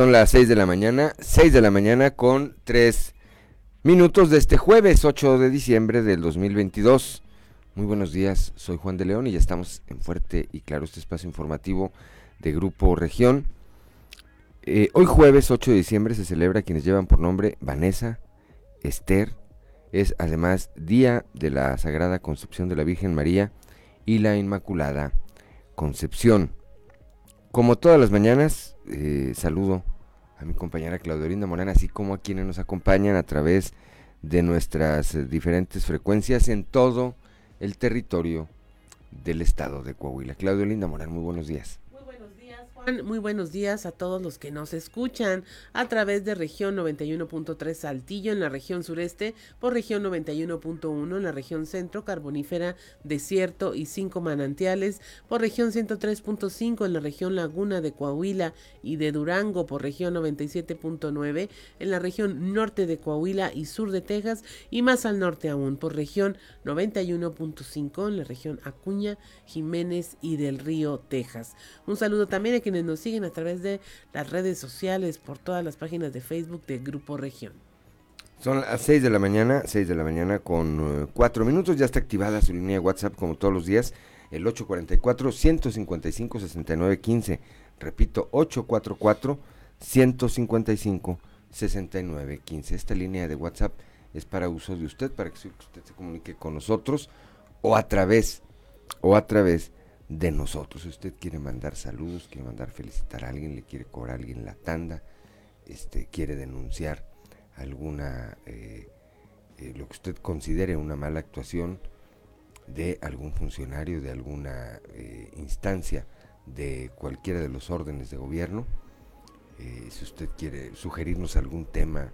Son las 6 de la mañana, 6 de la mañana con 3 minutos de este jueves 8 de diciembre del 2022. Muy buenos días, soy Juan de León y ya estamos en Fuerte y Claro, este espacio informativo de Grupo Región. Eh, hoy jueves 8 de diciembre se celebra quienes llevan por nombre Vanessa, Esther, es además Día de la Sagrada Concepción de la Virgen María y la Inmaculada Concepción. Como todas las mañanas, eh, saludo a mi compañera Claudia Morán, así como a quienes nos acompañan a través de nuestras eh, diferentes frecuencias en todo el territorio del estado de Coahuila. Claudio Linda Morán, muy buenos días. Muy buenos días a todos los que nos escuchan a través de región 91.3 Saltillo en la región sureste, por región 91.1 en la región centro, carbonífera, desierto y cinco manantiales, por región 103.5 en la región laguna de Coahuila y de Durango, por región 97.9 en la región norte de Coahuila y sur de Texas y más al norte aún, por región 91.5 en la región Acuña, Jiménez y del Río, Texas. Un saludo también a quienes nos siguen a través de las redes sociales, por todas las páginas de Facebook de Grupo Región. Son las 6 de la mañana, 6 de la mañana con 4 eh, minutos, ya está activada su línea de WhatsApp como todos los días, el 844-155-6915. Repito, 844-155-6915. Esta línea de WhatsApp es para uso de usted, para que usted se comunique con nosotros o a través, o a través de nosotros. Si usted quiere mandar saludos, quiere mandar felicitar a alguien, le quiere cobrar a alguien la tanda, este, quiere denunciar alguna, eh, eh, lo que usted considere una mala actuación de algún funcionario, de alguna eh, instancia de cualquiera de los órdenes de gobierno, si usted quiere sugerirnos algún tema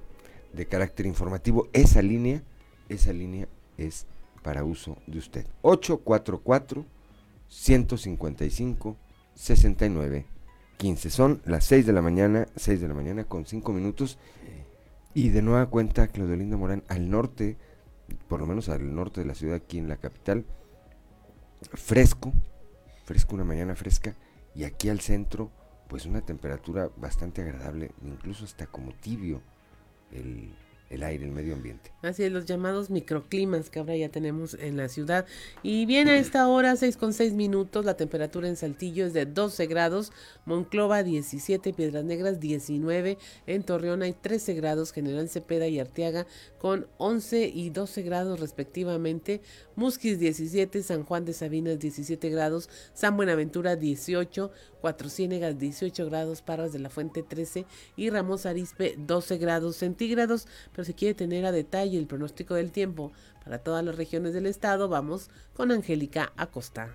de carácter informativo, esa línea, esa línea es para uso de usted. 844 155 69 15. Son las 6 de la mañana, 6 de la mañana con 5 minutos. Y de nueva cuenta, Claudelinda Morán, al norte, por lo menos al norte de la ciudad, aquí en la capital, fresco, fresco, una mañana fresca. Y aquí al centro, pues una temperatura bastante agradable, incluso hasta como tibio el, el aire, el medio ambiente. Así es, los llamados microclimas que ahora ya tenemos en la ciudad. Y viene a esta hora, 6 con 6 minutos, la temperatura en Saltillo es de 12 grados, Monclova 17, Piedras Negras 19, en Torreón hay 13 grados, General Cepeda y Arteaga con 11 y 12 grados respectivamente, Musquis 17, San Juan de Sabinas 17 grados, San Buenaventura 18, Cuatro Ciénegas 18 grados, Parras de la Fuente 13 y Ramos Arispe 12 grados centígrados. Pero si quiere tener a detalle el pronóstico del tiempo para todas las regiones del estado, vamos con Angélica Acosta.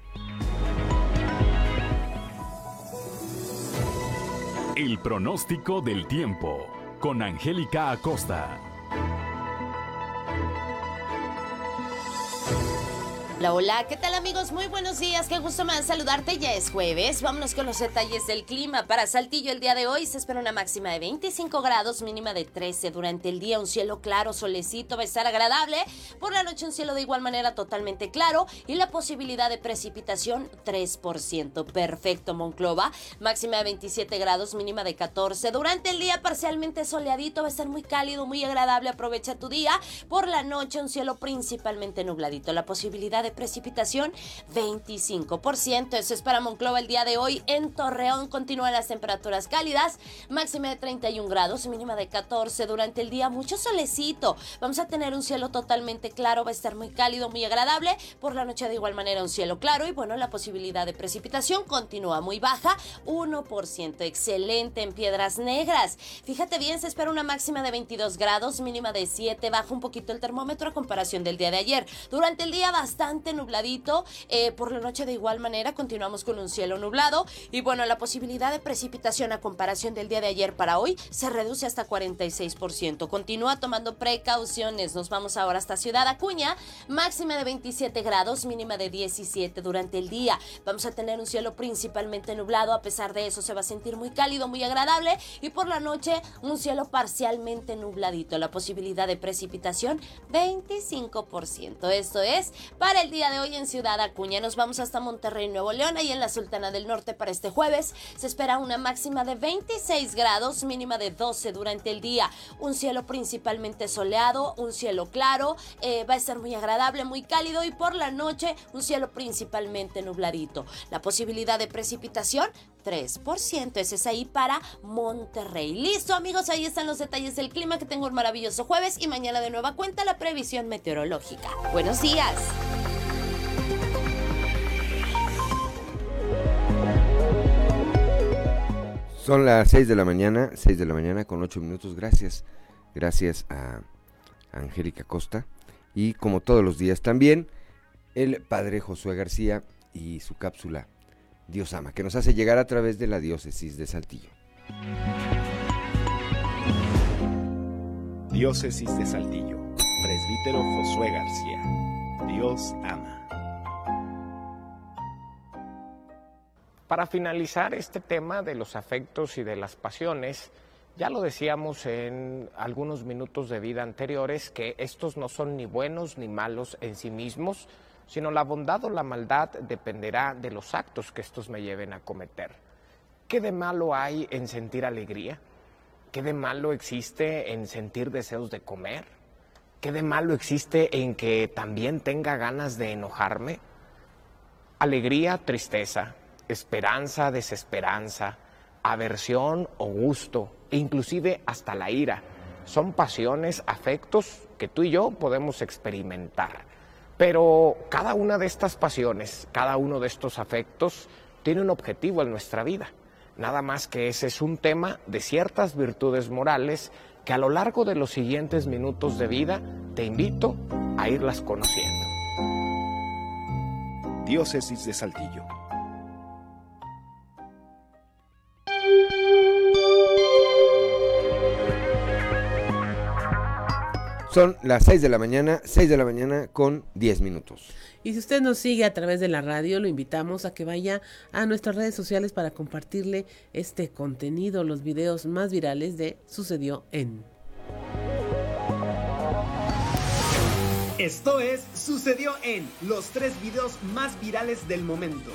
El pronóstico del tiempo con Angélica Acosta. Hola, hola, ¿qué tal amigos? Muy buenos días, qué gusto me saludarte, ya es jueves. Vámonos con los detalles del clima. Para Saltillo el día de hoy se espera una máxima de 25 grados, mínima de 13. Durante el día un cielo claro, solecito, va a estar agradable. Por la noche un cielo de igual manera totalmente claro y la posibilidad de precipitación 3%. Perfecto, Monclova. Máxima de 27 grados, mínima de 14. Durante el día parcialmente soleadito, va a estar muy cálido, muy agradable. Aprovecha tu día. Por la noche un cielo principalmente nubladito. La posibilidad de precipitación 25%. Eso es para Monclova el día de hoy. En Torreón continúan las temperaturas cálidas, máxima de 31 grados, mínima de 14. Durante el día mucho solecito. Vamos a tener un cielo totalmente claro, va a estar muy cálido, muy agradable. Por la noche de igual manera un cielo claro y bueno, la posibilidad de precipitación continúa muy baja, 1%. Excelente en Piedras Negras. Fíjate bien, se espera una máxima de 22 grados, mínima de 7. Baja un poquito el termómetro a comparación del día de ayer. Durante el día bastante principalmente nubladito. Eh, por la noche de igual manera continuamos con un cielo nublado. Y bueno, la posibilidad de precipitación a comparación del día de ayer para hoy se reduce hasta 46%. Continúa tomando precauciones. Nos vamos ahora hasta Ciudad Acuña. Máxima de 27 grados, mínima de 17 durante el día. Vamos a tener un cielo principalmente nublado. A pesar de eso se va a sentir muy cálido, muy agradable. Y por la noche un cielo parcialmente nubladito. La posibilidad de precipitación 25%. Esto es para el día de hoy en Ciudad Acuña. Nos vamos hasta Monterrey, Nuevo León, y en la Sultana del Norte para este jueves. Se espera una máxima de 26 grados, mínima de 12 durante el día. Un cielo principalmente soleado, un cielo claro. Eh, va a ser muy agradable, muy cálido y por la noche un cielo principalmente nubladito. La posibilidad de precipitación 3%. Ese es ahí para Monterrey. Listo, amigos, ahí están los detalles del clima. Que tengo un maravilloso jueves y mañana de nueva cuenta la previsión meteorológica. Buenos días. Son las 6 de la mañana, 6 de la mañana con 8 minutos. Gracias. Gracias a Angélica Costa. Y como todos los días también, el padre Josué García y su cápsula Dios ama, que nos hace llegar a través de la diócesis de Saltillo. Diócesis de Saltillo, presbítero Josué García. Dios ama. Para finalizar este tema de los afectos y de las pasiones, ya lo decíamos en algunos minutos de vida anteriores que estos no son ni buenos ni malos en sí mismos, sino la bondad o la maldad dependerá de los actos que estos me lleven a cometer. ¿Qué de malo hay en sentir alegría? ¿Qué de malo existe en sentir deseos de comer? ¿Qué de malo existe en que también tenga ganas de enojarme? Alegría, tristeza, esperanza, desesperanza, aversión o gusto, e inclusive hasta la ira, son pasiones, afectos que tú y yo podemos experimentar. Pero cada una de estas pasiones, cada uno de estos afectos, tiene un objetivo en nuestra vida. Nada más que ese es un tema de ciertas virtudes morales que a lo largo de los siguientes minutos de vida te invito a irlas conociendo. Diócesis de Saltillo. Son las 6 de la mañana, 6 de la mañana con 10 minutos. Y si usted nos sigue a través de la radio, lo invitamos a que vaya a nuestras redes sociales para compartirle este contenido, los videos más virales de Sucedió en. Esto es Sucedió en los tres videos más virales del momento.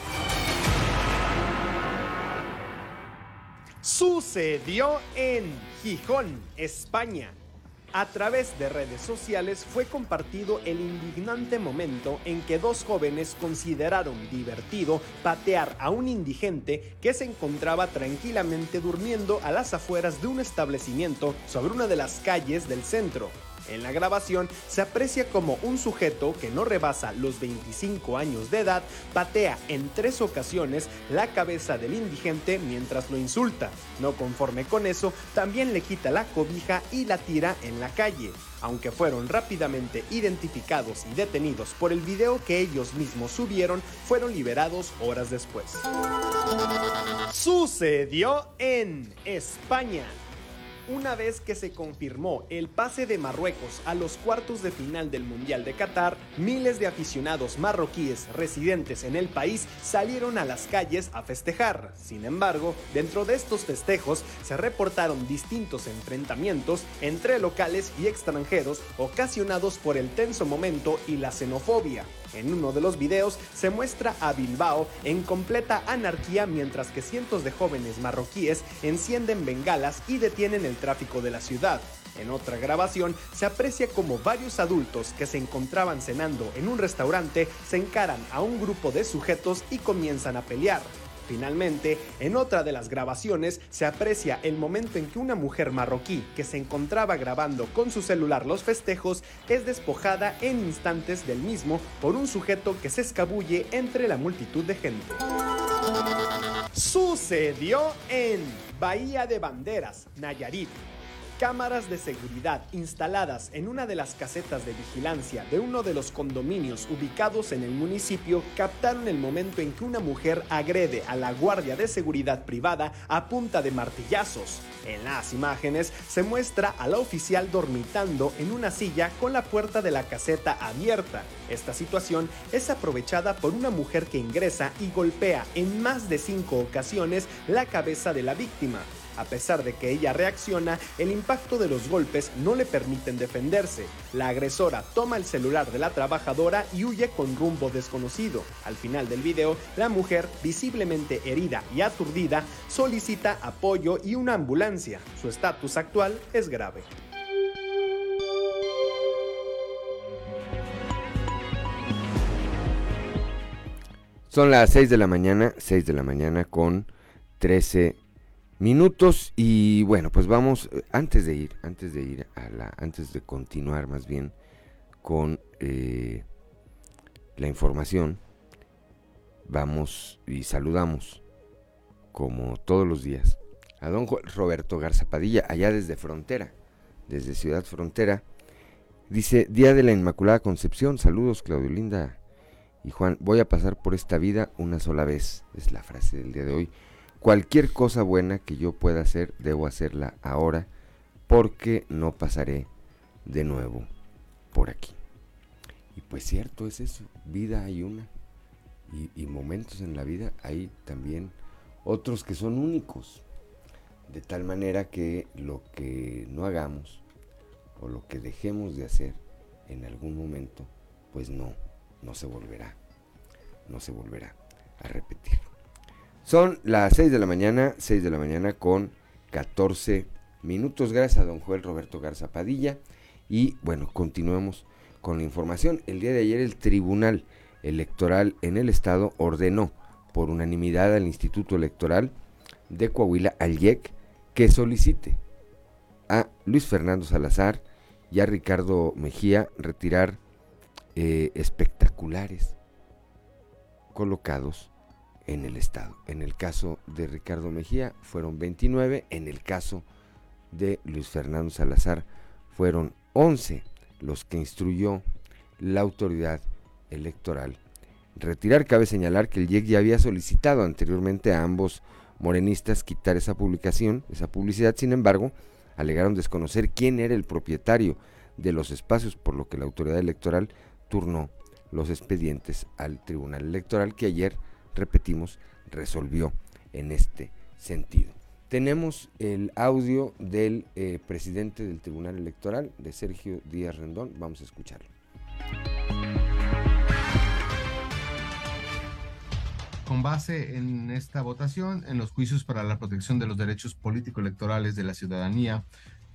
Sucedió en Gijón, España. A través de redes sociales fue compartido el indignante momento en que dos jóvenes consideraron divertido patear a un indigente que se encontraba tranquilamente durmiendo a las afueras de un establecimiento sobre una de las calles del centro. En la grabación se aprecia como un sujeto que no rebasa los 25 años de edad patea en tres ocasiones la cabeza del indigente mientras lo insulta. No conforme con eso, también le quita la cobija y la tira en la calle. Aunque fueron rápidamente identificados y detenidos por el video que ellos mismos subieron, fueron liberados horas después. Sucedió en España. Una vez que se confirmó el pase de Marruecos a los cuartos de final del Mundial de Qatar, miles de aficionados marroquíes residentes en el país salieron a las calles a festejar. Sin embargo, dentro de estos festejos se reportaron distintos enfrentamientos entre locales y extranjeros ocasionados por el tenso momento y la xenofobia. En uno de los videos se muestra a Bilbao en completa anarquía mientras que cientos de jóvenes marroquíes encienden bengalas y detienen el tráfico de la ciudad. En otra grabación se aprecia como varios adultos que se encontraban cenando en un restaurante se encaran a un grupo de sujetos y comienzan a pelear. Finalmente, en otra de las grabaciones se aprecia el momento en que una mujer marroquí que se encontraba grabando con su celular los festejos es despojada en instantes del mismo por un sujeto que se escabulle entre la multitud de gente. Sucedió en Bahía de Banderas, Nayarit. Cámaras de seguridad instaladas en una de las casetas de vigilancia de uno de los condominios ubicados en el municipio captaron el momento en que una mujer agrede a la guardia de seguridad privada a punta de martillazos. En las imágenes se muestra a la oficial dormitando en una silla con la puerta de la caseta abierta. Esta situación es aprovechada por una mujer que ingresa y golpea en más de cinco ocasiones la cabeza de la víctima. A pesar de que ella reacciona, el impacto de los golpes no le permiten defenderse. La agresora toma el celular de la trabajadora y huye con rumbo desconocido. Al final del video, la mujer, visiblemente herida y aturdida, solicita apoyo y una ambulancia. Su estatus actual es grave. Son las 6 de la mañana, 6 de la mañana con 13 minutos y bueno, pues vamos eh, antes de ir, antes de ir a la, antes de continuar más bien con eh, la información, vamos y saludamos como todos los días a don Roberto Garza Padilla allá desde Frontera, desde Ciudad Frontera. Dice, Día de la Inmaculada Concepción, saludos Claudio Linda y Juan, voy a pasar por esta vida una sola vez, es la frase del día de hoy. Cualquier cosa buena que yo pueda hacer, debo hacerla ahora, porque no pasaré de nuevo por aquí. Y pues cierto es eso, vida hay una. Y, momentos en la vida hay también otros que son únicos. De tal manera que lo que no hagamos o lo que dejemos de hacer en algún momento, pues no, no se volverá, no se volverá a repetir. Son las 6 de la mañana, 6 de la mañana con 14 minutos. Gracias a don Joel Roberto Garza Padilla. Y bueno, continuamos con la información. El día de ayer el Tribunal Electoral en el Estado ordenó por unanimidad al Instituto Electoral de Coahuila, al IEC, que solicite a Luis Fernando Salazar y a Ricardo Mejía retirar eh, espectaculares colocados en el Estado. En el caso de Ricardo Mejía fueron 29, en el caso de Luis Fernando Salazar fueron 11 los que instruyó la autoridad electoral. Retirar cabe señalar que el IEC ya había solicitado anteriormente a ambos morenistas quitar esa publicación, esa publicidad, sin embargo, alegaron desconocer quién era el propietario de los espacios, por lo que la autoridad electoral turnó los expedientes al Tribunal Electoral que ayer repetimos, resolvió en este sentido. Tenemos el audio del eh, presidente del Tribunal Electoral, de Sergio Díaz Rendón. Vamos a escucharlo. Con base en esta votación, en los juicios para la protección de los derechos político-electorales de la ciudadanía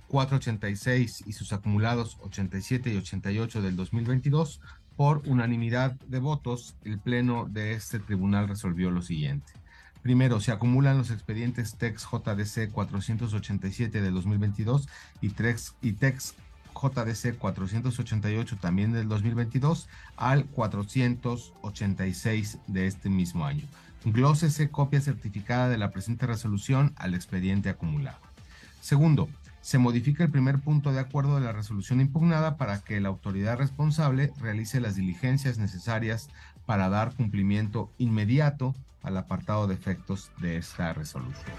486 y sus acumulados 87 y 88 del 2022, por unanimidad de votos, el Pleno de este tribunal resolvió lo siguiente. Primero, se acumulan los expedientes TEX JDC 487 de 2022 y TEX, y TEX JDC 488 también del 2022 al 486 de este mismo año. Glósese copia certificada de la presente resolución al expediente acumulado. Segundo, se modifica el primer punto de acuerdo de la resolución impugnada para que la autoridad responsable realice las diligencias necesarias para dar cumplimiento inmediato al apartado de efectos de esta resolución.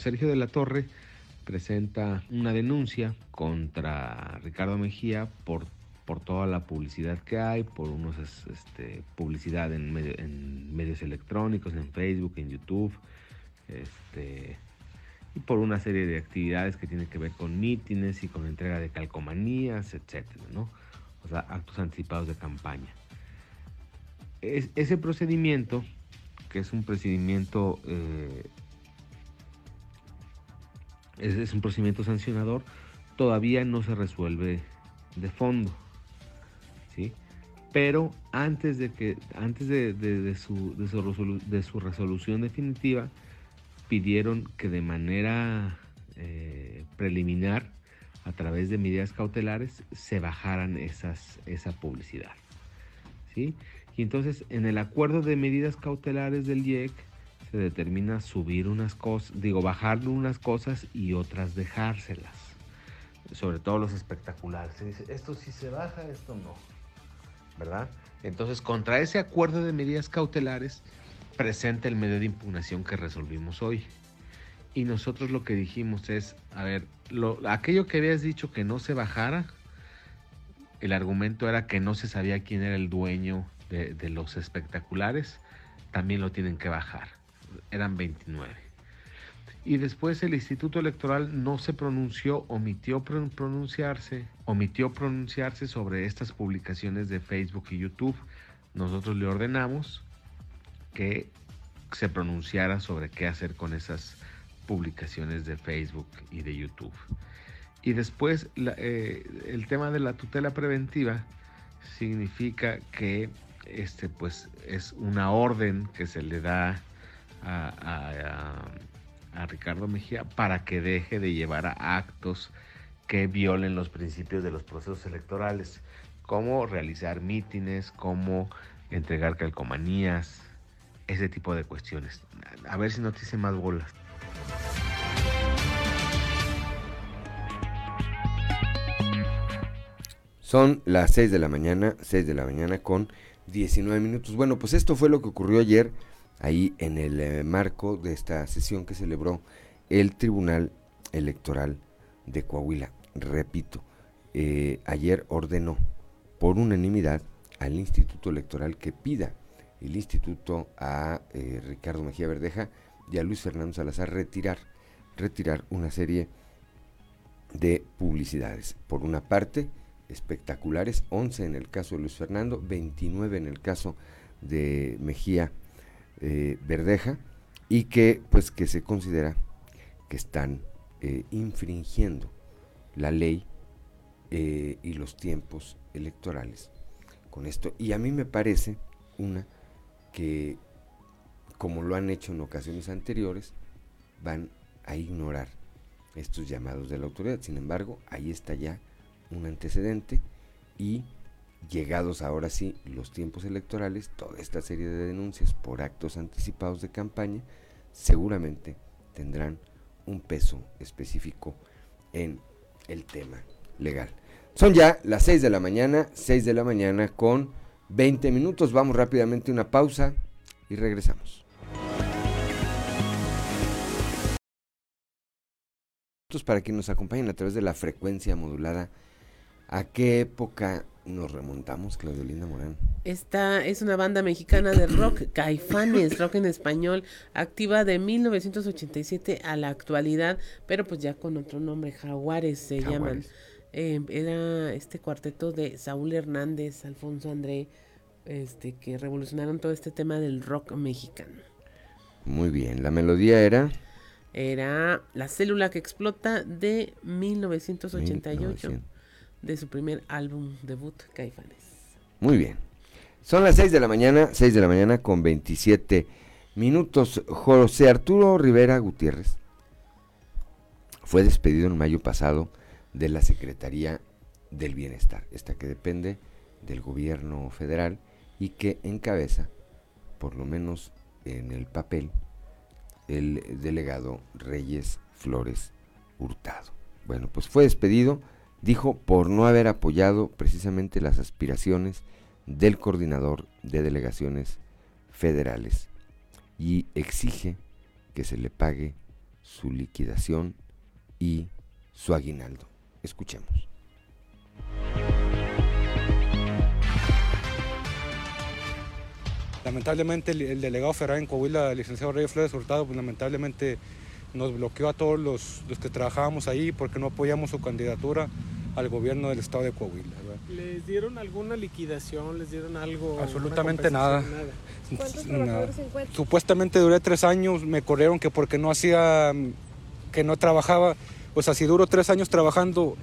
Sergio de la Torre presenta una denuncia contra Ricardo Mejía por por toda la publicidad que hay, por unos este, publicidad en, medios electrónicos, en Facebook, en YouTube, este, y por una serie de actividades que tienen que ver con mítines y con entrega de calcomanías, etcétera, ¿no? O sea, actos anticipados de campaña. Es, ese procedimiento, que es un procedimiento, eh, es un procedimiento sancionador, todavía no se resuelve de fondo. Pero antes de que, antes de, su, de, su, resolución definitiva, pidieron que de manera eh, preliminar, a través de medidas cautelares, se bajaran esas, esa publicidad. ¿sí? Y entonces, en el acuerdo de medidas cautelares del IEC, se determina subir unas cosas, digo, bajar unas cosas y otras dejárselas. Sobre todo los espectaculares. Se dice, esto sí se baja, esto no. ¿Verdad? Entonces, contra ese acuerdo de medidas cautelares, presenta el medio de impugnación que resolvimos hoy. Y nosotros lo que dijimos es, a ver, lo, aquello que habías dicho que no se bajara, el argumento era que no se sabía quién era el dueño de, de los espectaculares, también lo tienen que bajar. Eran 29. Y después el Instituto Electoral no se pronunció, omitió pronunciarse, omitió pronunciarse sobre estas publicaciones de Facebook y YouTube. Nosotros le ordenamos que se pronunciara sobre qué hacer con esas publicaciones de Facebook y de YouTube. Y después eh, el tema de la tutela preventiva significa que este pues es una orden que se le da a, a, Ricardo Mejía para que deje de llevar a actos que violen los principios de los procesos electorales, como realizar mítines, como entregar calcomanías, ese tipo de cuestiones. A ver si no te hice más bolas. Son las 6 de la mañana, 6 de la mañana con 19 minutos. Bueno, pues esto fue lo que ocurrió ayer ahí en el eh, marco de esta sesión que celebró el Tribunal Electoral de Coahuila. Repito, eh, ayer ordenó por unanimidad al Instituto Electoral que pida el instituto a eh, Ricardo Mejía Verdeja y a Luis Fernando Salazar retirar, retirar una serie de publicidades. Por una parte, espectaculares, 11 en el caso de Luis Fernando, 29 en el caso de Mejía eh, Verdeja, y que pues que se considera que están eh, infringiendo la ley y los tiempos electorales con esto. Y a mí me parece una que, como lo han hecho en ocasiones anteriores, van a ignorar estos llamados de la autoridad. Sin embargo, ahí está ya un antecedente y llegados ahora sí los tiempos electorales, toda esta serie de denuncias por actos anticipados de campaña seguramente tendrán un peso específico en el tema legal. Son ya las 6 de la mañana, 6 de la mañana con 20 minutos. Vamos rápidamente a una pausa y regresamos. Para que nos acompañen a través de la frecuencia modulada, ¿a qué época nos remontamos, Claudelina Morán? Esta es una banda mexicana de rock, Caifanes, rock en español, activa de 1987 a la actualidad, pero pues ya con otro nombre, Jaguares se llaman. Eh, era este cuarteto de Saúl Hernández, Alfonso André, este, que revolucionaron todo este tema del rock mexicano. Muy bien, la melodía era... Era La célula que explota de 1988, de su primer álbum debut, Caifanes. Muy bien. Son las 6 de la mañana, 6 de la mañana con 27 minutos. José Arturo Rivera Gutiérrez fue despedido en mayo pasado de la Secretaría del Bienestar, esta que depende del gobierno federal y que encabeza, por lo menos en el papel, el delegado Reyes Flores Hurtado. Bueno, pues fue despedido, dijo, por no haber apoyado precisamente las aspiraciones del coordinador de delegaciones federales y exige que se le pague su liquidación y su aguinaldo. Escuchemos. Lamentablemente el, delegado federal en licenciado Reyes Flores Hurtado, pues lamentablemente nos bloqueó a todos los, que trabajábamos ahí porque no apoyamos su candidatura al gobierno del estado de Coahuila. ¿Les dieron alguna liquidación? ¿Les dieron algo? Absolutamente nada. Supuestamente duré tres años, me corrieron que porque no hacía, que no trabajaba, pues así duro tres años trabajando.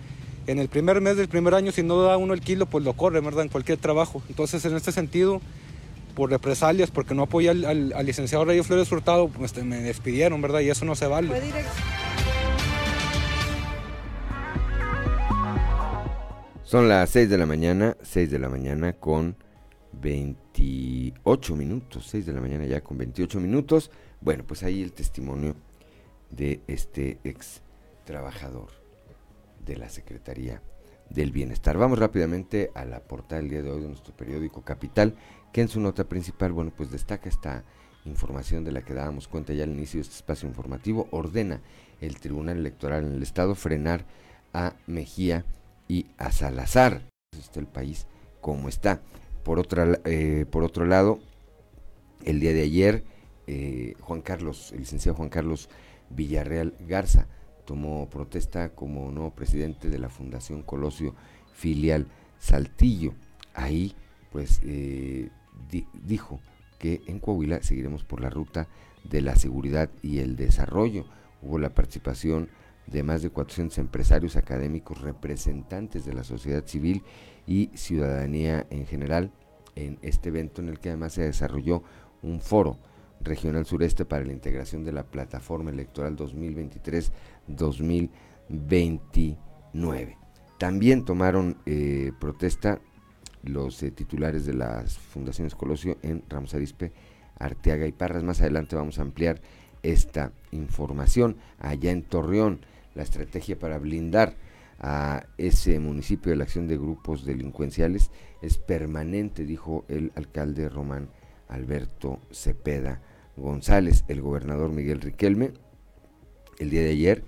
En el primer mes del primer año, si no da uno el kilo, pues lo corre, ¿verdad? En cualquier trabajo. Entonces, en este sentido, por represalias, porque no apoyé al, licenciado Reyes Flores Hurtado, pues me despidieron, ¿verdad? Y eso no se vale. Son las 6 de la mañana, 6 de la mañana con 28 minutos, 6 de la mañana ya con 28 minutos. Bueno, pues ahí el testimonio de este ex trabajador de la Secretaría del Bienestar. Vamos rápidamente a la portada del día de hoy de nuestro periódico Capital, que en su nota principal, bueno, pues destaca esta información de la que dábamos cuenta ya al inicio de este espacio informativo, ordena el Tribunal Electoral en el Estado frenar a Mejía y a Salazar. Está el país como está. Por, otra, eh, por otro lado, el día de ayer, eh, Juan Carlos, el licenciado Juan Carlos Villarreal Garza, tomó protesta como nuevo presidente de la Fundación Colosio Filial Saltillo. Ahí, pues, eh, dijo que en Coahuila seguiremos por la ruta de la seguridad y el desarrollo. Hubo la participación de más de 400 empresarios académicos, representantes de la sociedad civil y ciudadanía en general en este evento en el que además se desarrolló un foro regional sureste para la integración de la plataforma electoral 2023-2029. También tomaron eh, protesta los eh, titulares de las fundaciones Colosio en Ramos Arispe, Arteaga y Parras. Más adelante vamos a ampliar esta información. Allá en Torreón, la estrategia para blindar a ese municipio de la acción de grupos delincuenciales es permanente, dijo el alcalde Román Alberto Cepeda González, el gobernador Miguel Riquelme, el día de ayer,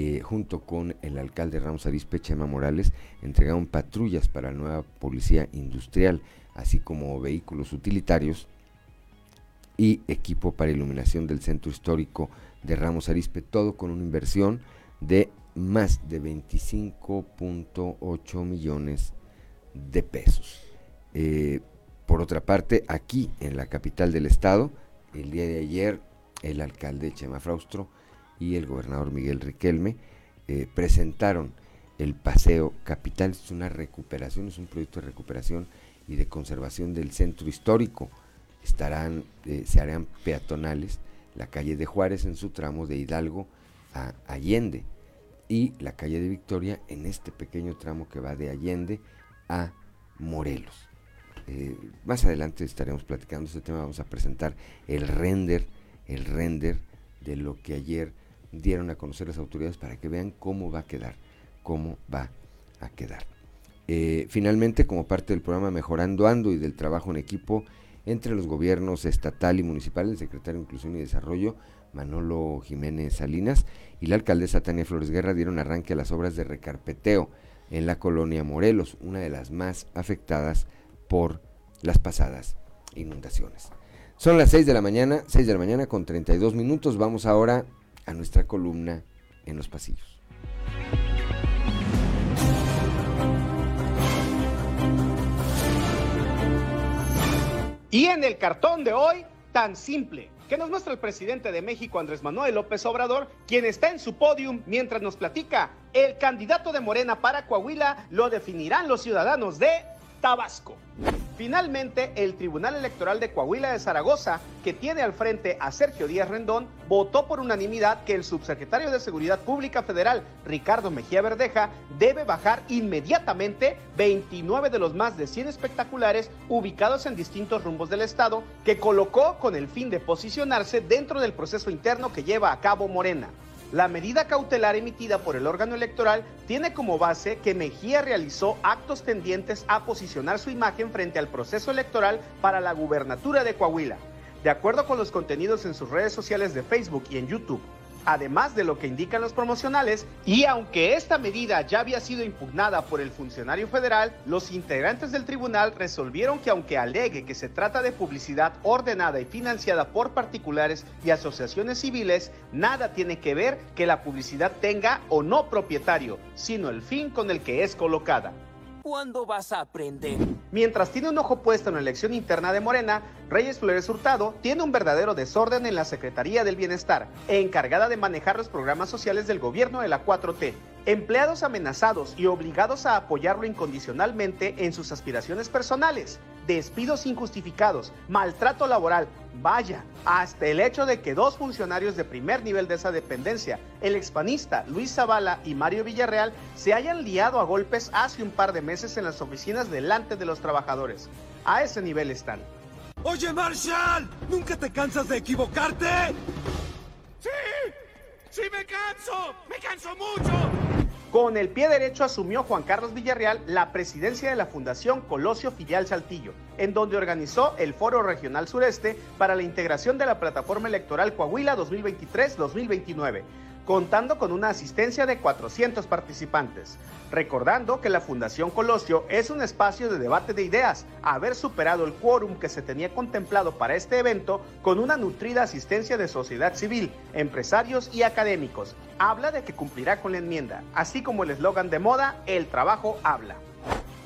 eh, junto con el alcalde Ramos Arispe Chema Morales, entregaron patrullas para la nueva policía industrial, así como vehículos utilitarios y equipo para iluminación del centro histórico de Ramos Arispe, todo con una inversión de más de 25.8 millones de pesos. Eh, por otra parte, aquí en la capital del estado, el día de ayer, el alcalde Chema Fraustro y el gobernador Miguel Riquelme eh, presentaron el Paseo Capital. Es una recuperación, es un proyecto de recuperación y de conservación del centro histórico. Estarán, eh, se harán peatonales la calle de Juárez en su tramo de Hidalgo a Allende y la calle de Victoria en este pequeño tramo que va de Allende a Morelos. Eh, más adelante estaremos platicando este tema, vamos a presentar el render, el render de lo que ayer dieron a conocer las autoridades para que vean cómo va a quedar, cómo va a quedar. Eh, finalmente, como parte del programa Mejorando Ando y del trabajo en equipo entre los gobiernos estatal y municipal, el secretario de Inclusión y Desarrollo, Manolo Jiménez Salinas, y la alcaldesa Tania Flores Guerra dieron arranque a las obras de recarpeteo en la colonia Morelos, una de las más afectadas por las pasadas inundaciones. Son las 6 de la mañana, 6 de la mañana con 32 minutos. Vamos ahora a nuestra columna en los pasillos. Y en el cartón de hoy, tan simple, que nos muestra el presidente de México, Andrés Manuel López Obrador, quien está en su podium mientras nos platica, el candidato de Morena para Coahuila lo definirán los ciudadanos de Tabasco. Finalmente, el Tribunal Electoral de Coahuila de Zaragoza, que tiene al frente a Sergio Díaz Rendón, votó por unanimidad que el subsecretario de Seguridad Pública Federal, Ricardo Mejía Verdeja, debe bajar inmediatamente 29 de los más de 100 espectaculares ubicados en distintos rumbos del Estado, que colocó con el fin de posicionarse dentro del proceso interno que lleva a cabo Morena. La medida cautelar emitida por el órgano electoral tiene como base que Mejía realizó actos tendientes a posicionar su imagen frente al proceso electoral para la gubernatura de Coahuila. De acuerdo con los contenidos en sus redes sociales de Facebook y en YouTube, además de lo que indican los promocionales, y aunque esta medida ya había sido impugnada por el funcionario federal, los integrantes del tribunal resolvieron que aunque alegue que se trata de publicidad ordenada y financiada por particulares y asociaciones civiles, nada tiene que ver que la publicidad tenga o no propietario, sino el fin con el que es colocada. ¿Cuándo vas a aprender? Mientras tiene un ojo puesto en la elección interna de Morena, Reyes Flores Hurtado tiene un verdadero desorden en la Secretaría del Bienestar, encargada de manejar los programas sociales del gobierno de la 4T. Empleados amenazados y obligados a apoyarlo incondicionalmente en sus aspiraciones personales, despidos injustificados, maltrato laboral, vaya, hasta el hecho de que dos funcionarios de primer nivel de esa dependencia, el expanista Luis Zavala y Mario Villarreal, se hayan liado a golpes hace un par de meses en las oficinas delante de los trabajadores. A ese nivel están. Oye, Marshall, ¿nunca te cansas de equivocarte? ¡Sí! ¡Sí me canso! ¡Me canso mucho! Con el pie derecho asumió Juan Carlos Villarreal la presidencia de la Fundación Colosio Filial Saltillo, en donde organizó el Foro Regional Sureste para la integración de la plataforma electoral Coahuila 2023-2029 contando con una asistencia de 400 participantes. Recordando que la Fundación Colosio es un espacio de debate de ideas, haber superado el quórum que se tenía contemplado para este evento con una nutrida asistencia de sociedad civil, empresarios y académicos. Habla de que cumplirá con la enmienda, así como el eslogan de moda, el trabajo habla.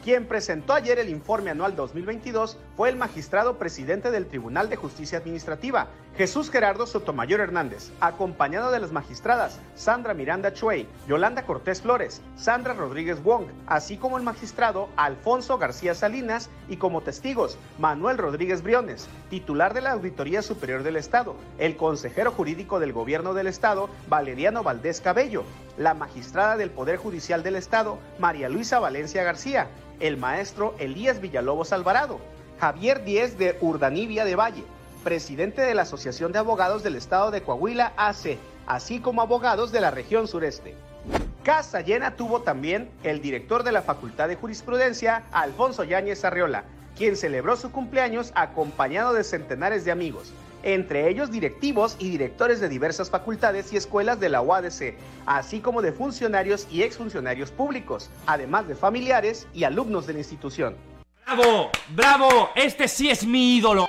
Quien presentó ayer el informe anual 2022 fue el magistrado presidente del Tribunal de Justicia Administrativa, Jesús Gerardo Sotomayor Hernández, acompañado de las magistradas Sandra Miranda Chuey, Yolanda Cortés Flores, Sandra Rodríguez Wong, así como el magistrado Alfonso García Salinas y como testigos Manuel Rodríguez Briones, titular de la Auditoría Superior del Estado, el consejero jurídico del Gobierno del Estado, Valeriano Valdés Cabello, la magistrada del Poder Judicial del Estado, María Luisa Valencia García, el maestro Elías Villalobos Alvarado, Javier Díez de Urdanibia de Valle, presidente de la Asociación de Abogados del Estado de Coahuila AC, así como abogados de la región sureste. Casa llena tuvo también el director de la Facultad de Jurisprudencia, Alfonso Yáñez Arriola, quien celebró su cumpleaños acompañado de centenares de amigos, entre ellos directivos y directores de diversas facultades y escuelas de la UADC, así como de funcionarios y exfuncionarios públicos, además de familiares y alumnos de la institución. ¡Bravo! ¡Bravo! Este sí es mi ídolo.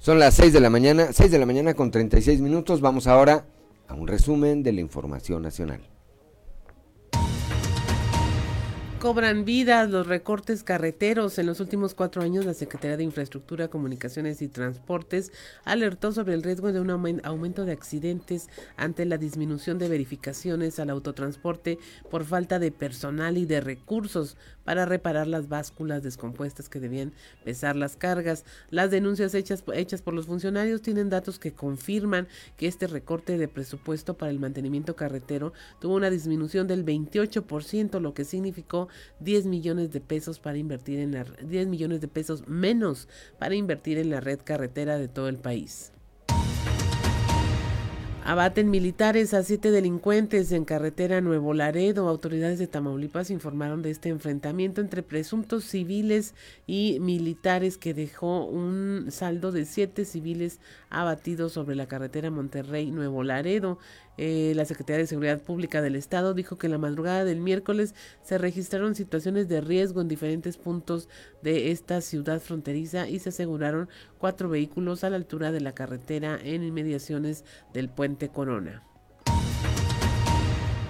Son las 6 de la mañana, 6 de la mañana con 36 minutos. Vamos ahora a un resumen de la información nacional. Cobran vidas los recortes carreteros. En los últimos cuatro años, la Secretaría de Infraestructura, Comunicaciones y Transportes alertó sobre el riesgo de un aumento de accidentes ante la disminución de verificaciones al autotransporte por falta de personal y de recursos para reparar las básculas descompuestas que debían pesar las cargas. Las denuncias hechas, hechas por los funcionarios tienen datos que confirman que este recorte de presupuesto para el mantenimiento carretero tuvo una disminución del 28%, lo que significó 10 millones de pesos para invertir en la 10 millones de pesos menos para invertir en la red carretera de todo el país. Abaten militares a siete delincuentes en carretera Nuevo Laredo. Autoridades de Tamaulipas informaron de este enfrentamiento entre presuntos civiles y militares que dejó un saldo de siete civiles abatidos sobre la carretera Monterrey Nuevo Laredo. Eh, la Secretaría de Seguridad Pública del Estado dijo que la madrugada del miércoles se registraron situaciones de riesgo en diferentes puntos de esta ciudad fronteriza y se aseguraron cuatro vehículos a la altura de la carretera en inmediaciones del puente Corona.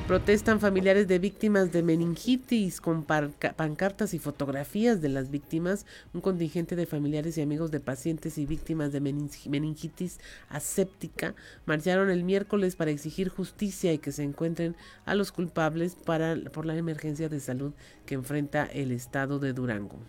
Protestan familiares de víctimas de meningitis con pancartas y fotografías de las víctimas. Un contingente de familiares y amigos de pacientes y víctimas de meningitis aséptica marcharon el miércoles para exigir justicia y que se encuentren a los culpables para, por la emergencia de salud que enfrenta el estado de Durango.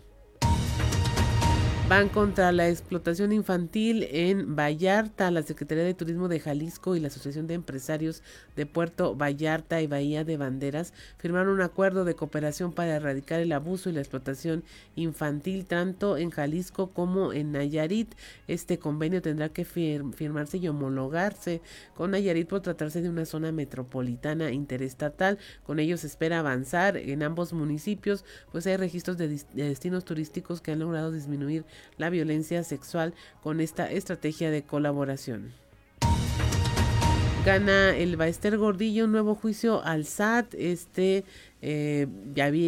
Van contra la explotación infantil en Vallarta. La Secretaría de Turismo de Jalisco y la Asociación de Empresarios de Puerto Vallarta y Bahía de Banderas firmaron un acuerdo de cooperación para erradicar el abuso y la explotación infantil tanto en Jalisco como en Nayarit. Este convenio tendrá que firmarse y homologarse con Nayarit por tratarse de una zona metropolitana interestatal. Con ello se espera avanzar en ambos municipios, pues hay registros de destinos turísticos que han logrado disminuir la violencia sexual con esta estrategia de colaboración. Gana el Baester Gordillo un nuevo juicio al SAT. Este eh,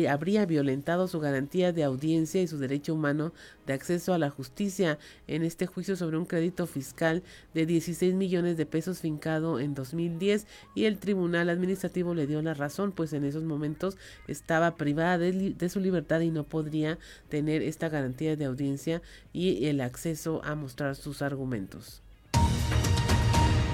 habría violentado su garantía de audiencia y su derecho humano de acceso a la justicia en este juicio sobre un crédito fiscal de 16 millones de pesos fincado en 2010 y el Tribunal Administrativo le dio la razón, pues en esos momentos estaba privada de, de su libertad y no podría tener esta garantía de audiencia y el acceso a mostrar sus argumentos.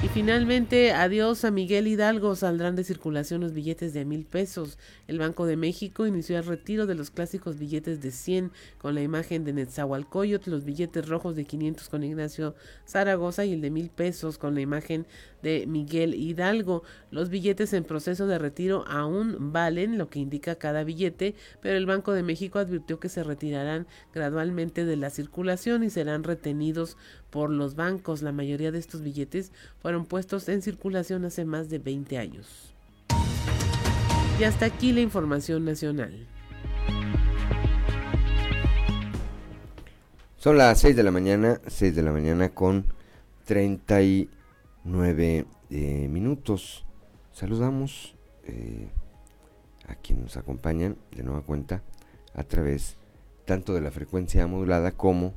Y finalmente, adiós a Miguel Hidalgo, saldrán de circulación los billetes de mil pesos. El Banco de México inició el retiro de los clásicos billetes de 100 con la imagen de Netzahualcoyot, los billetes rojos de 500 con Ignacio Zaragoza y el de mil pesos con la imagen de Miguel Hidalgo. Los billetes en proceso de retiro aún valen lo que indica cada billete, pero el Banco de México advirtió que se retirarán gradualmente de la circulación y serán retenidos por los bancos. La mayoría de estos billetes fueron puestos en circulación hace más de 20 años. Y hasta aquí la información nacional. Son las 6 de la mañana, 6 de la mañana con 39 eh, minutos. Saludamos eh, a quienes nos acompañan de nueva cuenta a través tanto de la frecuencia modulada como,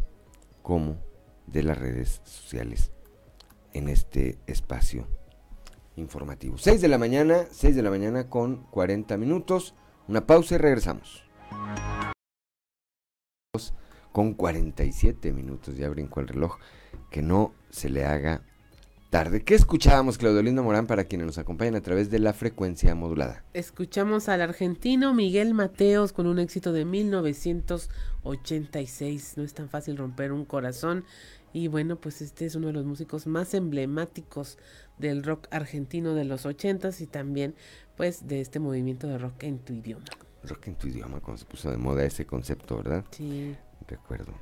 como de las redes sociales en este espacio informativo. 6 de la mañana, 6 de la mañana con 40 minutos. Una pausa y regresamos con 47 minutos, ya brincó el reloj, que no se le haga tarde. ¿Qué escuchábamos, Claudio Lindo Morán, para quienes nos acompañan a través de la frecuencia modulada? Escuchamos al argentino Miguel Mateos con un éxito de 1986. No es tan fácil romper un corazón. Y bueno, pues este es uno de los músicos más emblemáticos del rock argentino de los 80s y también pues de este movimiento de rock en tu idioma. Rock en tu idioma, cuando se puso de moda ese concepto, ¿verdad? Sí recuerdo.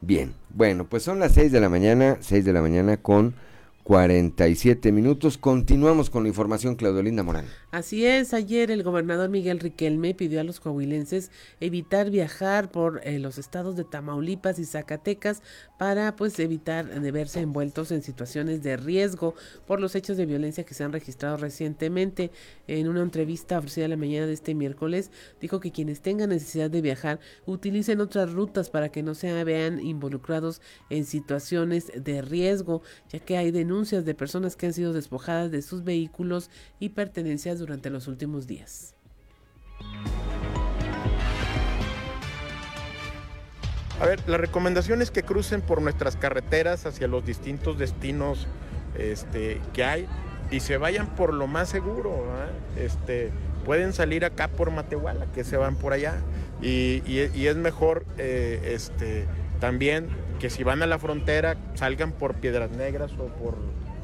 Bien, bueno, pues son las 6 de la mañana, 6 de la mañana con 47 minutos. Continuamos con la información, Claudolinda Morán. Así es, ayer el gobernador Miguel Riquelme pidió a los coahuilenses evitar viajar por eh, los estados de Tamaulipas y Zacatecas para pues evitar de verse envueltos en situaciones de riesgo por los hechos de violencia que se han registrado recientemente. En una entrevista ofrecida la mañana de este miércoles, dijo que quienes tengan necesidad de viajar utilicen otras rutas para que no se vean involucrados en situaciones de riesgo, ya que hay denuncias de personas que han sido despojadas de sus vehículos y pertenencias durante los últimos días. A ver, la recomendación es que crucen por nuestras carreteras hacia los distintos destinos este, que hay y se vayan por lo más seguro. Este, pueden salir acá por Matehuala, que se van por allá. Y, es mejor eh, este, también que si van a la frontera salgan por Piedras Negras o por,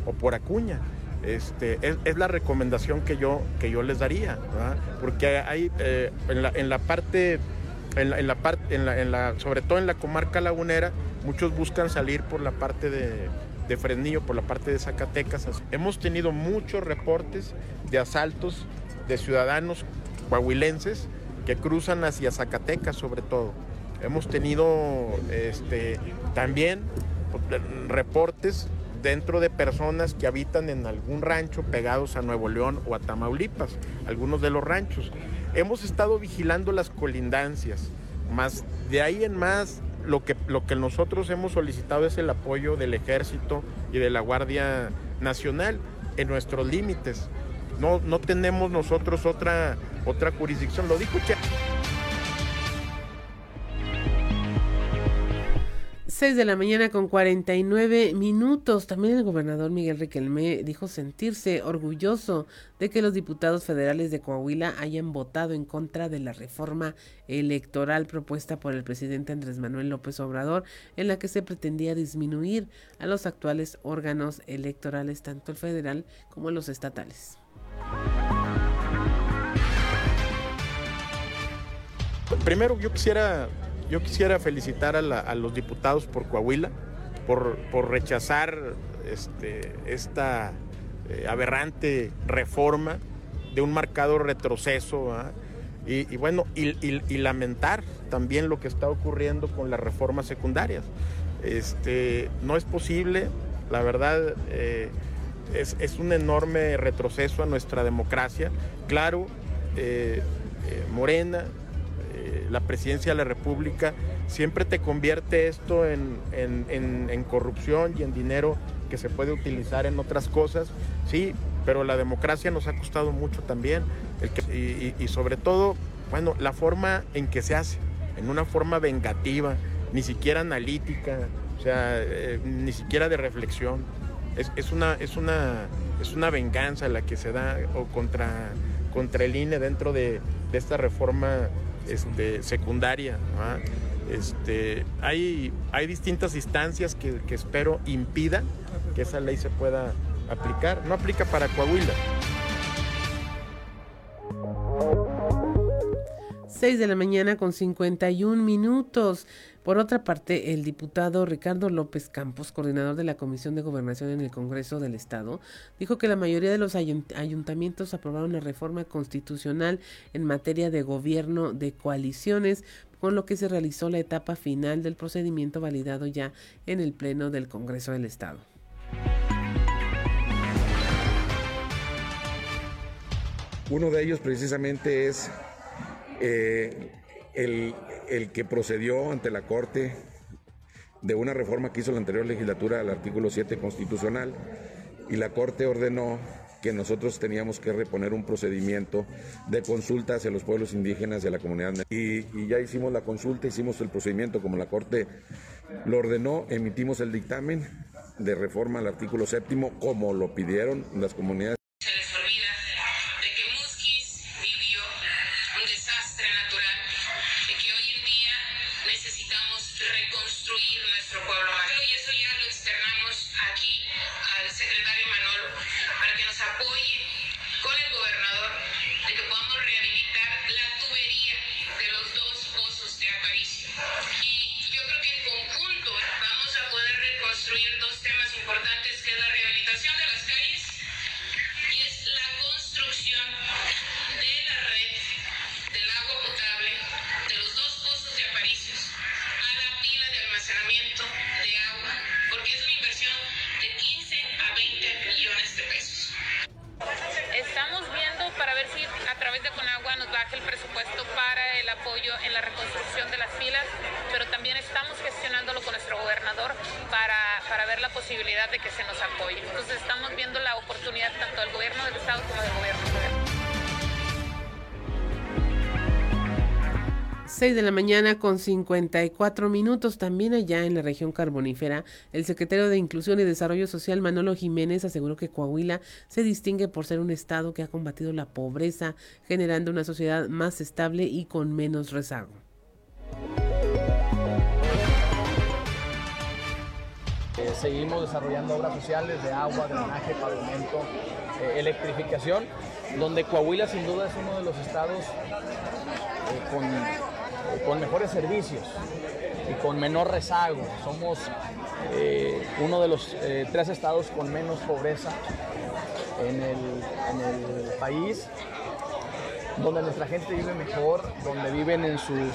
o por Acuña. Este, es, la recomendación que yo, que yo les daría, porque hay eh, en, la, en, la, parte, en la, en la parte, en la, en la, sobre todo en la comarca lagunera, muchos buscan salir por la parte de, de Fresnillo, por la parte de Zacatecas. Hemos tenido muchos reportes de asaltos de ciudadanos coahuilenses que cruzan hacia Zacatecas sobre todo. Hemos tenido este, también reportes dentro de personas que habitan en algún rancho pegados a Nuevo León o a Tamaulipas, algunos de los ranchos. Hemos estado vigilando las colindancias, más de ahí en más lo que, lo que nosotros hemos solicitado es el apoyo del ejército y de la Guardia Nacional en nuestros límites. No, no tenemos nosotros otra, otra jurisdicción, lo dijo Che. 6 de la mañana con 49 minutos. También el gobernador Miguel Riquelme dijo sentirse orgulloso de que los diputados federales de Coahuila hayan votado en contra de la reforma electoral propuesta por el presidente Andrés Manuel López Obrador, en la que se pretendía disminuir a los actuales órganos electorales, tanto el federal como los estatales. Primero yo quisiera yo quisiera felicitar a, los diputados por Coahuila, por, rechazar este, esta eh, aberrante reforma de un marcado retroceso. Y, bueno, y, lamentar también lo que está ocurriendo con las reformas secundarias. Este, no es posible, la verdad, eh, es, un enorme retroceso a nuestra democracia. Claro, eh, Morena, la presidencia de la República, siempre te convierte esto en, corrupción y en dinero que se puede utilizar en otras cosas, sí, pero la democracia nos ha costado mucho también, y, sobre todo, bueno, la forma en que se hace, en una forma vengativa, ni siquiera analítica, o sea, eh, ni siquiera de reflexión. Es, una, es, una, es una venganza la que se da o contra, contra el INE dentro de, de esta reforma este, secundaria. Este, hay, hay distintas instancias que, espero impidan que esa ley se pueda, aplicar, no aplica para Coahuila. 6 de la mañana con 51 minutos. Por otra parte, el diputado Ricardo López Campos, coordinador de la Comisión de Gobernación en el Congreso del Estado, dijo que la mayoría de los ayuntamientos aprobaron la reforma constitucional en materia de gobierno de coaliciones, con lo que se realizó la etapa final del procedimiento validado ya en el Pleno del Congreso del Estado. Uno de ellos precisamente es eh, el, que procedió ante la Corte de una reforma que hizo la anterior legislatura al artículo 7 constitucional y la Corte ordenó que nosotros teníamos que reponer un procedimiento de consulta hacia los pueblos indígenas de la comunidad. Y, y, ya hicimos la consulta, hicimos el procedimiento como la Corte lo ordenó, emitimos el dictamen de reforma al artículo séptimo como lo pidieron las comunidades. 6 de la mañana con 54 minutos. También allá en la región carbonífera, el secretario de Inclusión y Desarrollo Social, Manolo Jiménez, aseguró que Coahuila se distingue por ser un estado que ha combatido la pobreza, generando una sociedad más estable y con menos rezago. Eh, seguimos desarrollando obras sociales de agua, drenaje, pavimento, eh, electrificación, donde Coahuila sin duda es uno de los estados eh, con, con, mejores servicios y con menor rezago. Somos uno de los tres estados con menos pobreza en el, país donde nuestra gente vive mejor, donde viven en sus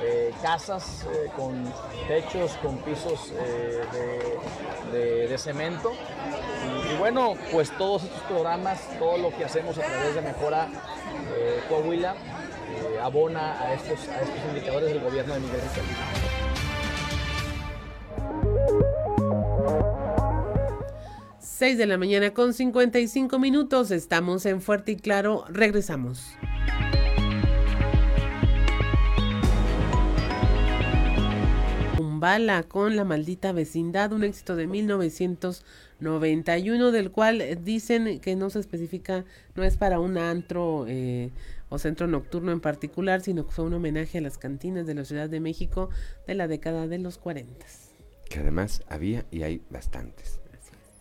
eh, casas eh, con techos, con pisos eh, de, cemento. Y, bueno, pues todos estos programas, todo lo que hacemos a través de Mejora Coahuila, abona a estos, a estos indicadores del gobierno de Miguel Ángel. 6 de la mañana con 55 minutos. Estamos en Fuerte y Claro. Regresamos. Bala con La Maldita Vecindad, un éxito de 1991, del cual dicen que no se especifica, no es para un antro eh, o centro nocturno en particular, sino que fue un homenaje a las cantinas de la Ciudad de México de la década de los 40. Que además había y hay bastantes.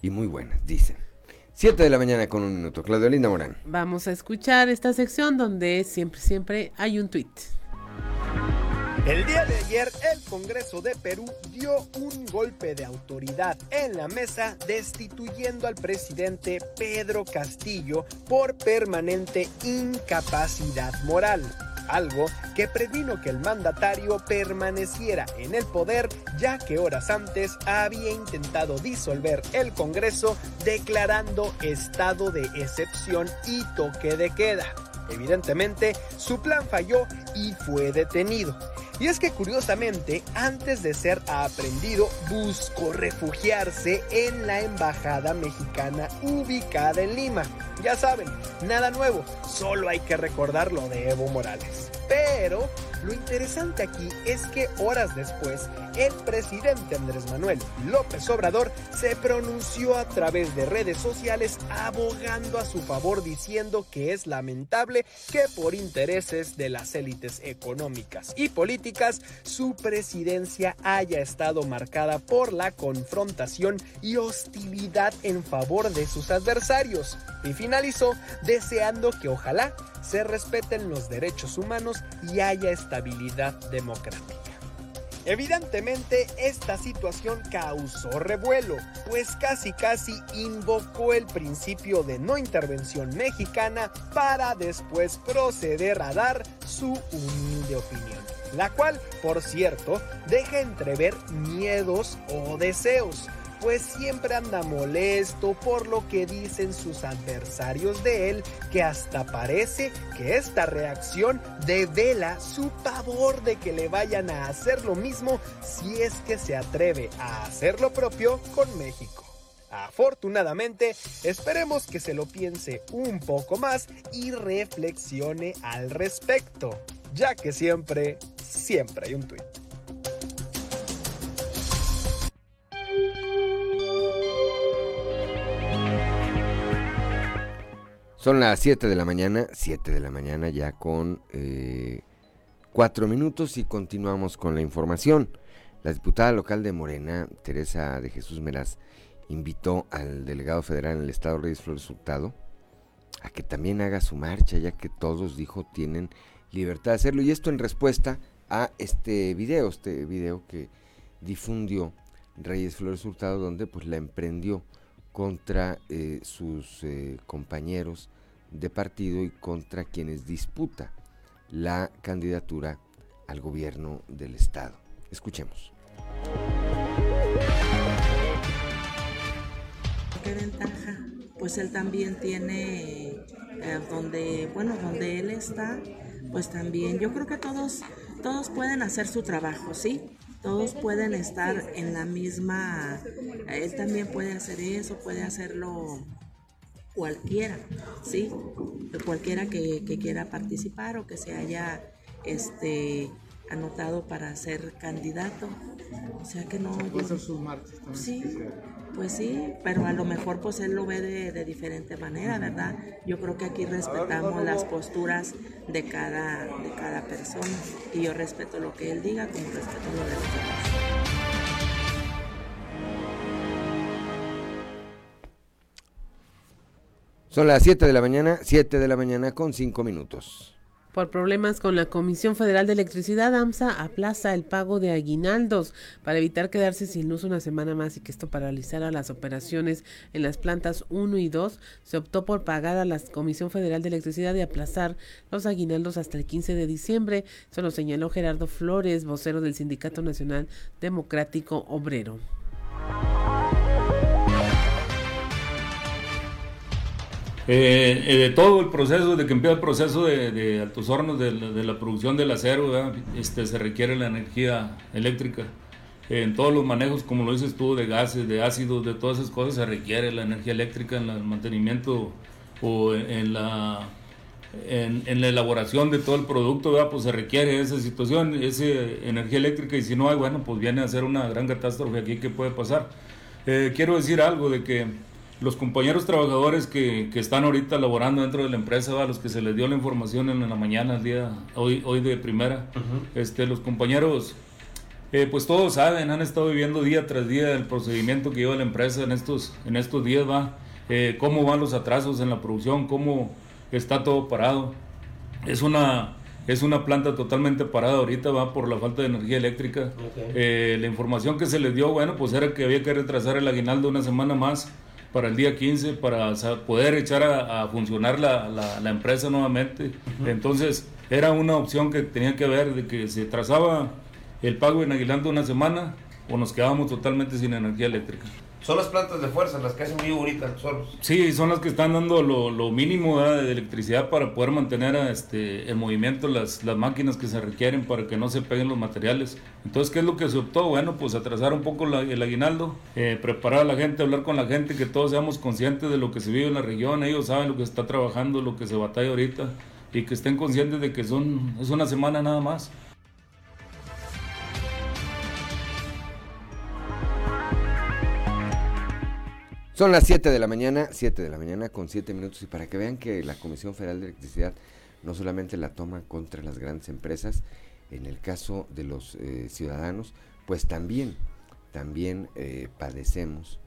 Y muy buenas, dicen. 7 de la mañana con un minuto. Claudio Linda Morán. Vamos a escuchar esta sección donde siempre, siempre hay un tweet. El día de ayer, el Congreso de Perú dio un golpe de autoridad en la mesa destituyendo al presidente Pedro Castillo por permanente incapacidad moral algo que previno que el mandatario permaneciera en el poder ya que horas antes había intentado disolver el Congreso declarando estado de excepción y toque de queda. Evidentemente, su plan falló y fue detenido. Y es que curiosamente, antes de ser aprendido, buscó refugiarse en la embajada mexicana ubicada en Lima. Ya saben, nada nuevo, solo hay que recordar lo de Evo Morales. Pero lo interesante aquí es que horas después, el presidente Andrés Manuel López Obrador se pronunció a través de redes sociales abogando a su favor diciendo que es lamentable que por intereses de las élites económicas y políticas su presidencia haya estado marcada por la confrontación y hostilidad en favor de sus adversarios. Y finalizó deseando que ojalá se respeten los derechos humanos y haya estabilidad democrática. Evidentemente esta situación causó revuelo, pues casi casi invocó el principio de no intervención mexicana para después proceder a dar su humilde opinión, la cual, por cierto, deja entrever miedos o deseos pues siempre anda molesto por lo que dicen sus adversarios de él, que hasta parece que esta reacción devela su pavor de que le vayan a hacer lo mismo si es que se atreve a hacer lo propio con México. Afortunadamente, esperemos que se lo piense un poco más y reflexione al respecto, ya que siempre, siempre hay un tuit. Son las 7 de la mañana, 7 de la mañana ya con eh, 4 minutos y continuamos con la información. La diputada local de Morena, Teresa de Jesús Meraz, invitó al delegado federal en el estado Reyes Flores Hurtado a que también haga su marcha, ya que todos, dijo, tienen libertad de hacerlo. Y esto en respuesta a este video, este video que difundió Reyes Flores Hurtado, donde pues la emprendió contra eh, sus eh, compañeros de partido y contra quienes disputa la candidatura al gobierno del estado. Escuchemos. ¿Qué ventaja? Pues él también tiene eh, donde, bueno, donde él está, pues también yo creo que todos todos pueden hacer su trabajo, ¿sí? Todos pueden estar en la misma, él también puede hacer eso, puede hacerlo cualquiera, ¿sí? Cualquiera que, quiera participar o que se haya este, anotado para ser candidato. O sea que no... Sí, pues sí, pero a lo mejor pues él lo ve de, diferente manera, ¿verdad? Yo creo que aquí respetamos las posturas de cada, de cada persona y yo respeto lo que él diga como respeto lo de los demás. Son las 7 de la mañana, 7 de la mañana con 5 minutos. Por problemas con la Comisión Federal de Electricidad, AMSA aplaza el pago de aguinaldos para evitar quedarse sin luz una semana más y que esto paralizara las operaciones en las plantas 1 y 2. Se optó por pagar a la Comisión Federal de Electricidad y aplazar los aguinaldos hasta el 15 de diciembre. Eso lo señaló Gerardo Flores, vocero del Sindicato Nacional Democrático Obrero. Eh, eh, de todo el proceso, de que empieza el proceso de, altos hornos, de, la producción del acero, este, se requiere la energía eléctrica. en todos los manejos, como lo dices tú, de gases, de ácidos, de todas esas cosas, se requiere la energía eléctrica en el mantenimiento o en la, en, la elaboración de todo el producto, pues se requiere esa situación, esa energía eléctrica, y si no hay, bueno, pues viene a ser una gran catástrofe aquí que puede pasar. Eh, quiero decir algo de que los compañeros trabajadores que, que, están ahorita laborando dentro de la empresa, a los que se les dio la información en la mañana, el día, hoy, hoy de primera, este, los compañeros, eh, pues todos saben, han estado viviendo día tras día el procedimiento que lleva la empresa en estos, en estos días, va, eh, cómo van los atrasos en la producción, cómo está todo parado. Es una, es una planta totalmente parada ahorita, va por la falta de energía eléctrica. Eh, la información que se les dio, bueno, pues era que había que retrasar el aguinaldo una semana más para el día 15 para poder echar a, funcionar la, la, empresa nuevamente. Entonces era una opción que tenía que haber de que se trazaba el pago en Aguilando una semana o nos quedábamos totalmente sin energía eléctrica. Son las plantas de fuerza las que hacen vivo ahorita solos. Sí, son las que están dando lo, lo mínimo de electricidad para poder mantener este, en movimiento las, las máquinas que se requieren para que no se peguen los materiales. Entonces, ¿qué es lo que se optó? Bueno, pues atrasar un poco el aguinaldo, eh, preparar a la gente, hablar con la gente, que todos seamos conscientes de lo que se vive en la región. Ellos saben lo que se está trabajando, lo que se batalla ahorita. y que estén conscientes de que son, es una semana nada más. Son las 7 de la mañana, 7 de la mañana con 7 minutos y para que vean que la Comisión Federal de Electricidad no solamente la toma contra las grandes empresas, en el caso de los eh, ciudadanos, pues también, también eh, padecemos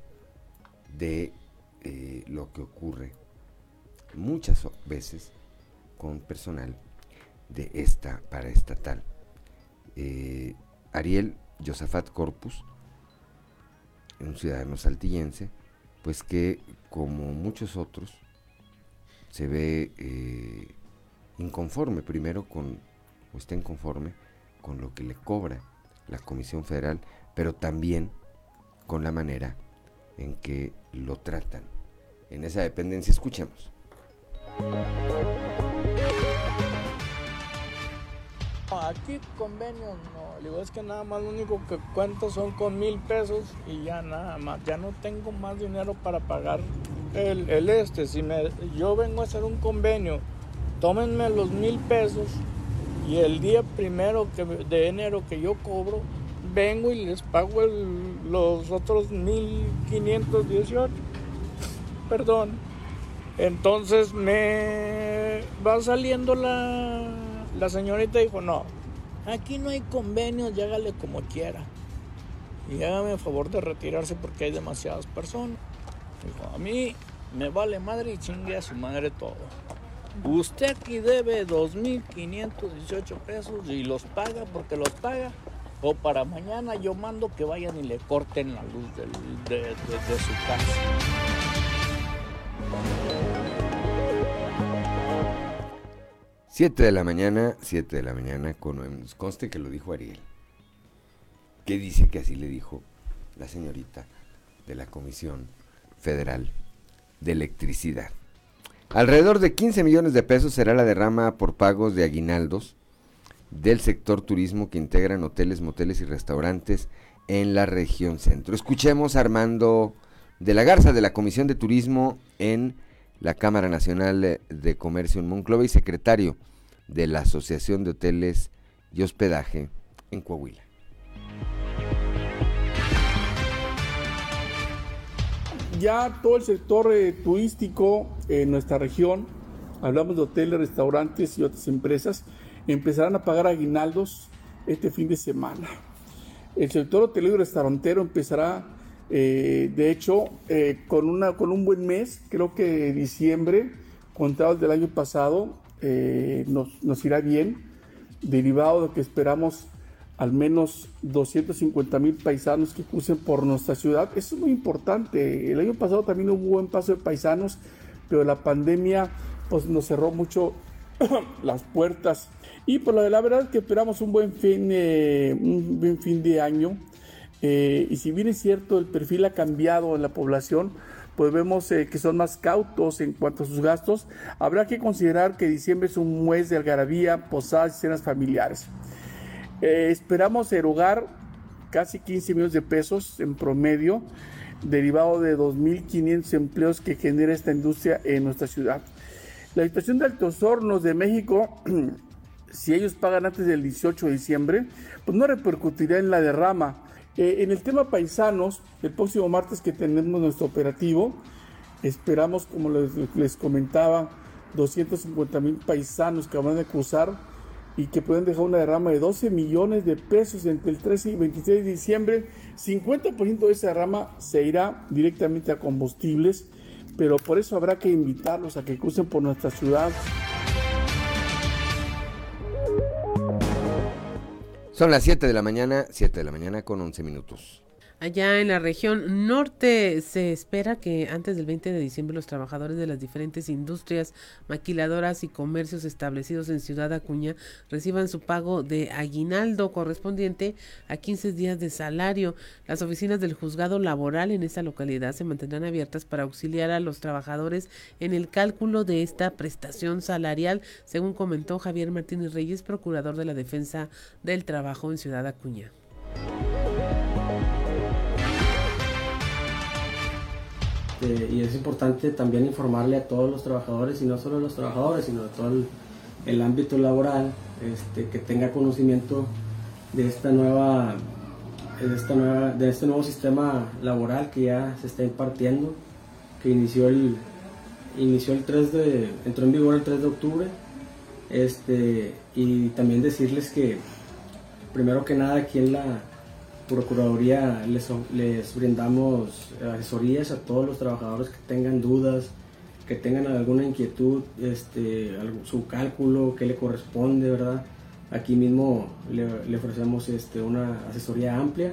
de eh, lo que ocurre muchas veces con personal de esta paraestatal. Ariel Josafat Corpus, un ciudadano saltillense, pues que como muchos otros se ve eh, inconforme primero con, o está inconforme con lo que le cobra la Comisión Federal, pero también con la manera en que lo tratan en esa dependencia. Escuchemos. Aquí convenios no, digo, es que nada más lo único que cuento son con mil pesos y ya nada más, ya no tengo más dinero para pagar el, este. Si me, yo vengo a hacer un convenio, tómenme los mil pesos y el día primero que, de enero que yo cobro, vengo y les pago los otros mil quinientos dieciocho. Perdón. Entonces me va saliendo la la señorita dijo, no, aquí no hay convenios, hágale como quiera. Y hágame el favor de retirarse porque hay demasiadas personas. Dijo, a mí me vale madre y chingue a su madre todo. Usted aquí debe 2.518 pesos y los paga porque los paga. O para mañana yo mando que vayan y le corten la luz de su casa. 7 de la mañana, 7 de la mañana, con, conste que lo dijo Ariel. ¿Qué dice que así le dijo la señorita de la Comisión Federal de Electricidad? Alrededor de 15 millones de pesos será la derrama por pagos de aguinaldos del sector turismo que integran hoteles, moteles y restaurantes en la región centro. Escuchemos a Armando de la Garza de la Comisión de Turismo en la Cámara Nacional de Comercio en Monclova y secretario de la Asociación de Hoteles y Hospedaje en Coahuila. Ya todo el sector eh, turístico en nuestra región, hablamos de hoteles, restaurantes y otras empresas, empezarán a pagar aguinaldos este fin de semana. El sector hotelero y restaurantero empezará eh, de hecho, eh, con, una, con un buen mes, creo que diciembre, contado del año pasado, eh, nos, irá bien, derivado de que esperamos al menos 250 mil paisanos que crucen por nuestra ciudad. Eso es muy importante. El año pasado también hubo un buen paso de paisanos, pero la pandemia pues, nos cerró mucho las puertas. Y por la verdad que esperamos un buen fin, un buen fin de año. Eh, y si bien es cierto, el perfil ha cambiado en la población, pues vemos eh, que son más cautos en cuanto a sus gastos. Habrá que considerar que diciembre es un mes de algarabía, posadas y cenas familiares. Eh, esperamos erogar casi 15 millones de pesos en promedio, derivado de 2.500 empleos que genera esta industria en nuestra ciudad. La situación de Altos Hornos de México, si ellos pagan antes del 18 de diciembre, pues no repercutirá en la derrama eh, en el tema paisanos, el próximo martes que tenemos nuestro operativo, esperamos, como les, comentaba, 250 mil paisanos que van a cruzar y que pueden dejar una derrama de 12 millones de pesos entre el 13 y 26 de diciembre. 50% de esa derrama se irá directamente a combustibles, pero por eso habrá que invitarlos a que crucen por nuestra ciudad. Son las 7 de la mañana, 7 de la mañana con 11 minutos. Allá en la región norte se espera que antes del 20 de diciembre los trabajadores de las diferentes industrias maquiladoras y comercios establecidos en Ciudad Acuña reciban su pago de aguinaldo correspondiente a 15 días de salario. Las oficinas del juzgado laboral en esta localidad se mantendrán abiertas para auxiliar a los trabajadores en el cálculo de esta prestación salarial, según comentó Javier Martínez Reyes, procurador de la defensa del trabajo en Ciudad Acuña. Este, y es importante también informarle a todos los trabajadores, y no solo a los trabajadores, sino a todo el ámbito laboral, este, que tenga conocimiento de esta nueva de, este nuevo sistema laboral que ya se está impartiendo, que inició inició el 3 de, entró en vigor el 3 de octubre, este, y también decirles que primero que nada aquí en la Procuraduría les, les brindamos asesorías a todos los trabajadores que tengan dudas, que tengan alguna inquietud, este, su cálculo, qué le corresponde, ¿verdad? Aquí mismo le, ofrecemos este, una asesoría amplia.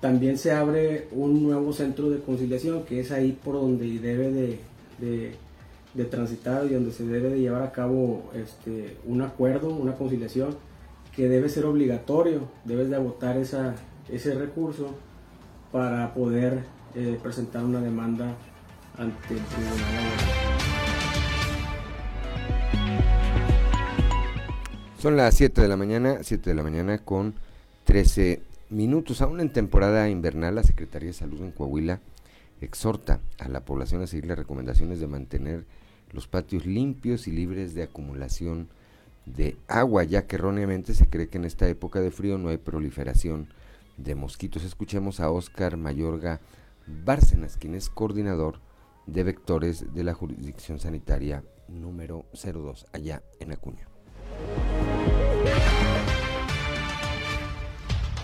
También se abre un nuevo centro de conciliación que es ahí por donde debe de, de, transitar y donde se debe de llevar a cabo este, un acuerdo, una conciliación que debe ser obligatorio, debes de agotar esa, ese recurso para poder eh, presentar una demanda ante el tribunal Son las 7 de la mañana, 7 de la mañana con 13 minutos. Aún en temporada invernal, la Secretaría de Salud en Coahuila exhorta a la población a seguir las recomendaciones de mantener los patios limpios y libres de acumulación de agua, ya que erróneamente se cree que en esta época de frío no hay proliferación de mosquitos. Escuchemos a Oscar Mayorga Bárcenas, quien es coordinador de vectores de la jurisdicción sanitaria número 02 allá en Acuña.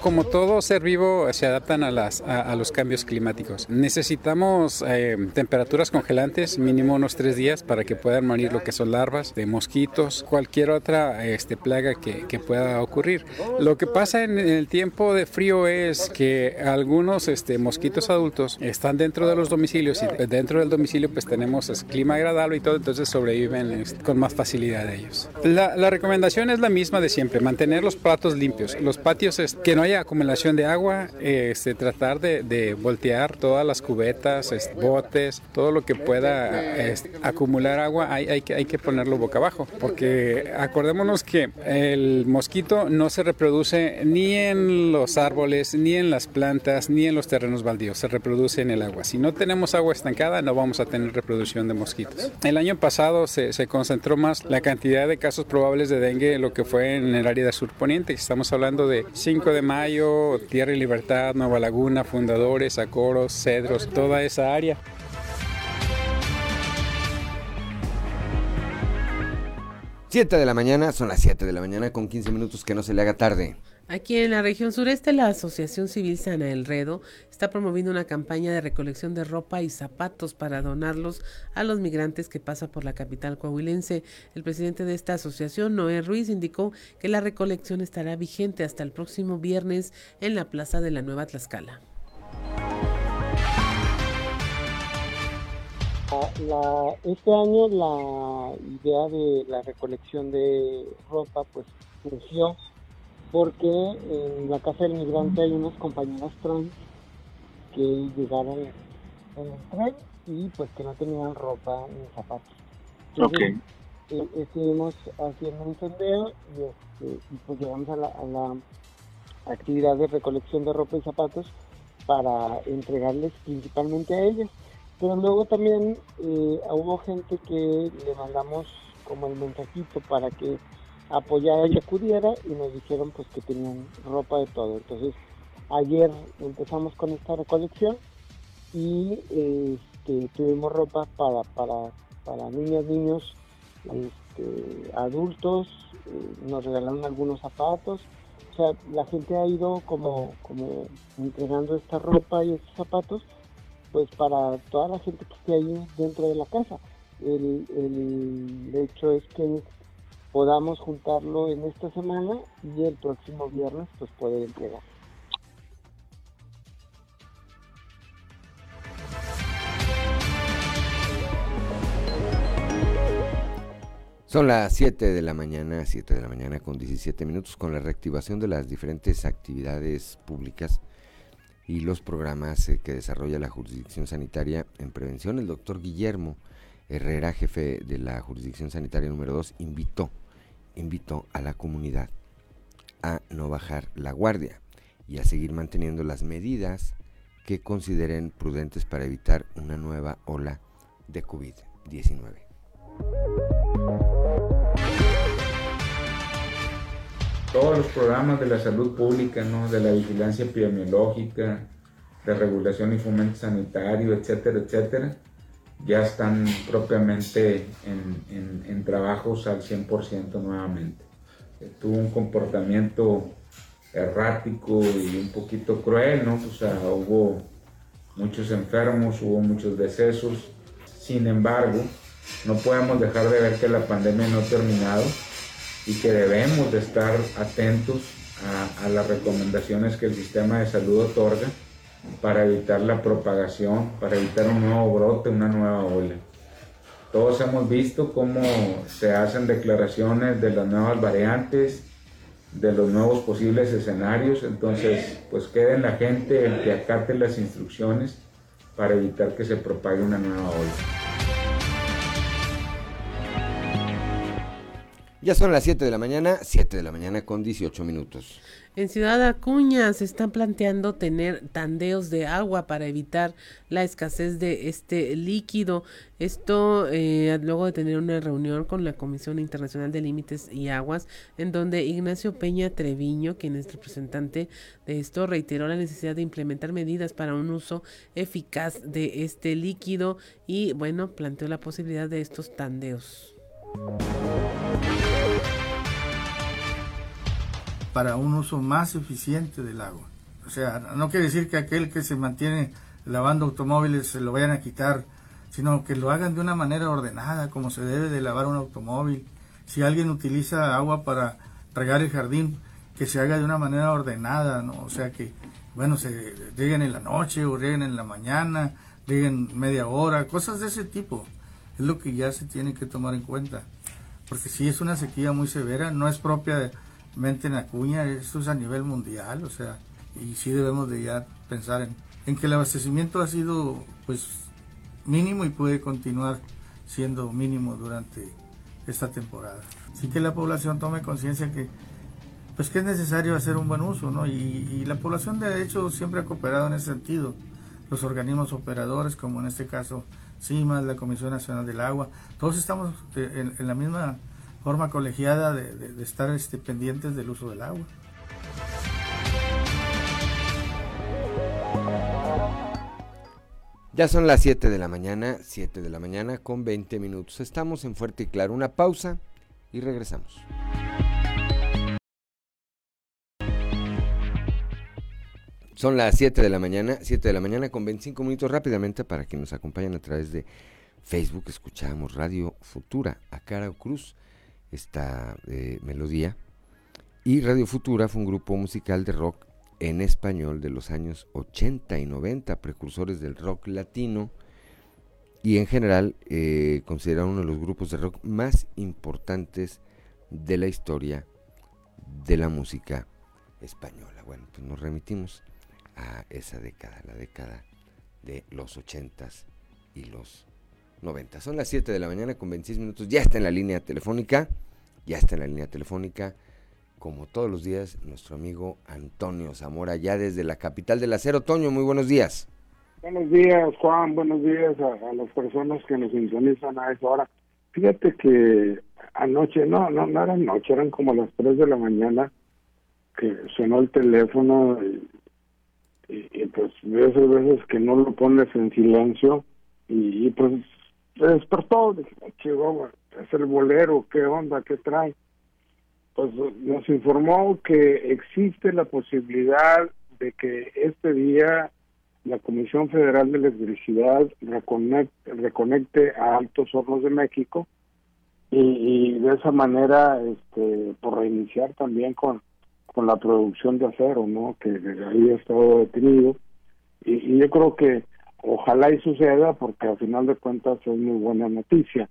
Como todo ser vivo se adaptan a, las, a, los cambios climáticos. Necesitamos eh, temperaturas congelantes, mínimo unos tres días, para que puedan morir lo que son larvas de mosquitos, cualquier otra este, plaga que, que pueda ocurrir. Lo que pasa en el tiempo de frío es que algunos este, mosquitos adultos están dentro de los domicilios y dentro del domicilio pues tenemos el clima agradable y todo, entonces sobreviven este, con más facilidad ellos. La, la, recomendación es la misma de siempre, mantener los platos limpios, los patios que no acumulación de agua, este, tratar de, voltear todas las cubetas, botes, todo lo que pueda acumular agua, hay, hay, que, hay que ponerlo boca abajo, porque acordémonos que el mosquito no se reproduce ni en los árboles, ni en las plantas, ni en los terrenos baldíos, se reproduce en el agua. Si no tenemos agua estancada, no vamos a tener reproducción de mosquitos. El año pasado se, se concentró más la cantidad de casos probables de dengue, lo que fue en el área de surponiente, estamos hablando de 5 de mayo, Tierra y Libertad, Nueva Laguna, Fundadores, Acoros, Cedros, toda esa área. Siete de la mañana, son las 7 de la mañana con 15 minutos que no se le haga tarde. Aquí en la región sureste, la Asociación Civil Sana Redo está promoviendo una campaña de recolección de ropa y zapatos para donarlos a los migrantes que pasan por la capital coahuilense. El presidente de esta asociación, Noé Ruiz, indicó que la recolección estará vigente hasta el próximo viernes en la Plaza de la Nueva Tlaxcala. este año la idea de la recolección de ropa pues surgió porque en la casa del migrante hay unas compañeras trans que llegaron en el tren y pues que no tenían ropa ni zapatos. Entonces, eh, estuvimos haciendo un sondeo y, este, pues llegamos a la, actividad de recolección de ropa y zapatos para entregarles principalmente a ellas. Pero luego también eh, hubo gente que le mandamos como el mensajito para que apoyara y acudiera y nos dijeron pues que tenían ropa de todo. Entonces ayer empezamos con esta recolección y este, tuvimos ropa para, para, para niñas, niños, este, adultos, eh, nos regalaron algunos zapatos. O sea, la gente ha ido como, como entregando esta ropa y estos zapatos pues para toda la gente que esté ahí dentro de la casa. El, el hecho es que podamos juntarlo en esta semana y el próximo viernes pues poder entregar. Son las 7 de la mañana, 7 de la mañana con 17 minutos con la reactivación de las diferentes actividades públicas y los programas eh, que desarrolla la jurisdicción sanitaria en prevención. El doctor Guillermo Herrera, jefe de la jurisdicción sanitaria número 2, invitó invito a la comunidad a no bajar la guardia y a seguir manteniendo las medidas que consideren prudentes para evitar una nueva ola de COVID-19. todos los programas de la salud pública, ¿no? de la vigilancia epidemiológica, de regulación y fomento sanitario, etcétera, etcétera, ya están propiamente en, trabajos al 100% nuevamente. Tuvo un comportamiento errático y un poquito cruel, ¿no? O sea, hubo muchos enfermos, hubo muchos decesos. Sin embargo, no podemos dejar de ver que la pandemia no ha terminado y que debemos de estar atentos a, a las recomendaciones que el sistema de salud otorga para evitar la propagación, para evitar un nuevo brote, una nueva ola. Todos hemos visto cómo se hacen declaraciones de las nuevas variantes, de los nuevos posibles escenarios, entonces pues quede en la gente el que acate las instrucciones para evitar que se propague una nueva ola. Ya son las 7 de la mañana, 7 de la mañana con 18 minutos. En Ciudad Acuña se están planteando tener tandeos de agua para evitar la escasez de este líquido. Esto eh, luego de tener una reunión con la Comisión Internacional de Límites y Aguas, en donde Ignacio Peña Treviño, quien es representante de esto, reiteró la necesidad de implementar medidas para un uso eficaz de este líquido y, bueno, planteó la posibilidad de estos tandeos para un uso más eficiente del agua. O sea, no quiere decir que aquel que se mantiene lavando automóviles se lo vayan a quitar, sino que lo hagan de una manera ordenada, como se debe de lavar un automóvil. Si alguien utiliza agua para regar el jardín, que se haga de una manera ordenada, ¿no? O sea que, bueno, se rieguen en la noche o rieguen en la mañana, rieguen media hora, cosas de ese tipo. Es lo que ya se tiene que tomar en cuenta. Porque si es una sequía muy severa, no es propia de mente en Acuña, esto es a nivel mundial, o sea, y sí debemos de ya pensar en, en que el abastecimiento ha sido pues mínimo y puede continuar siendo mínimo durante esta temporada. Así que la población tome conciencia que pues que es necesario hacer un buen uso, ¿no? Y, y, la población de hecho siempre ha cooperado en ese sentido. Los organismos operadores, como en este caso CIMAS, la Comisión Nacional del Agua, todos estamos eh, en la misma forma colegiada de, estar este, pendientes del uso del agua. Ya son las 7 de la mañana, 7 de la mañana con 20 minutos. Estamos en Fuerte y Claro. Una pausa y regresamos. Son las 7 de la mañana, 7 de la mañana con 25 minutos rápidamente para que nos acompañen a través de Facebook. Escuchamos Radio Futura a Cara Cruz esta eh, melodía. Y Radio Futura fue un grupo musical de rock en español de los años 80 y 90, precursores del rock latino y en general eh, considerado uno de los grupos de rock más importantes de la historia de la música española. Bueno, pues nos remitimos a esa década, la década de los 80s y los 90. Son las 7 de la mañana con 26 minutos. Ya está en la línea telefónica. Ya está en la línea telefónica. Como todos los días, nuestro amigo Antonio Zamora, ya desde la capital del acero. Toño, muy buenos días. Buenos días, Juan. Buenos días a, las personas que nos sintonizan a esa hora. Fíjate que anoche, no, no, no era anoche, eran como las 3 de la mañana que sonó el teléfono y, pues de esas veces que no lo pones en silencio y pues se despertó, dije, es el bolero, qué onda, qué trae. Pues nos informó que existe la posibilidad de que este día la Comisión Federal de Electricidad reconecte, reconecte a Altos Hornos de México y, de esa manera este por reiniciar también con con la producción de acero, ¿no? Que ahí ha estado detenido y, y yo creo que Ojalá y suceda porque al final de cuentas es muy buena noticia.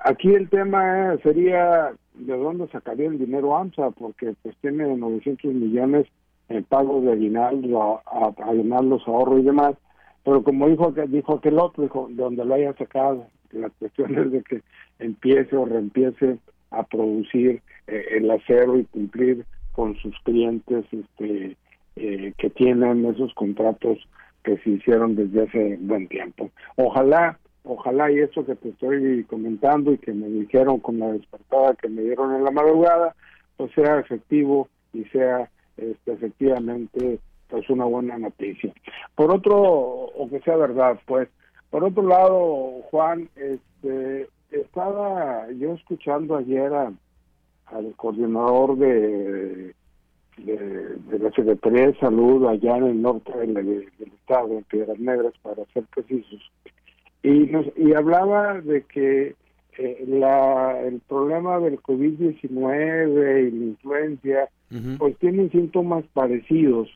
Aquí el tema sería de dónde sacaría el dinero AMSA porque pues tiene 900 millones en pagos de aguinaldo, aguinaldos, ahorro y demás. Pero como dijo, dijo aquel otro, dijo, de donde lo haya sacado, la cuestión es de que empiece o reempiece a producir eh, el acero y cumplir con sus clientes este eh, que tienen esos contratos que se hicieron desde hace buen tiempo. Ojalá, ojalá y eso que te estoy comentando y que me dijeron con la despertada que me dieron en la madrugada, pues sea efectivo y sea este, efectivamente pues una buena noticia. Por otro, o que sea verdad, pues, por otro lado, Juan, este, estaba yo escuchando ayer al coordinador de, de, la Secretaría de Salud allá en el norte del, estado, en Piedras Negras, para ser precisos, y, nos, y hablaba de que eh, la, el problema del COVID-19 y la influencia, pues tienen síntomas parecidos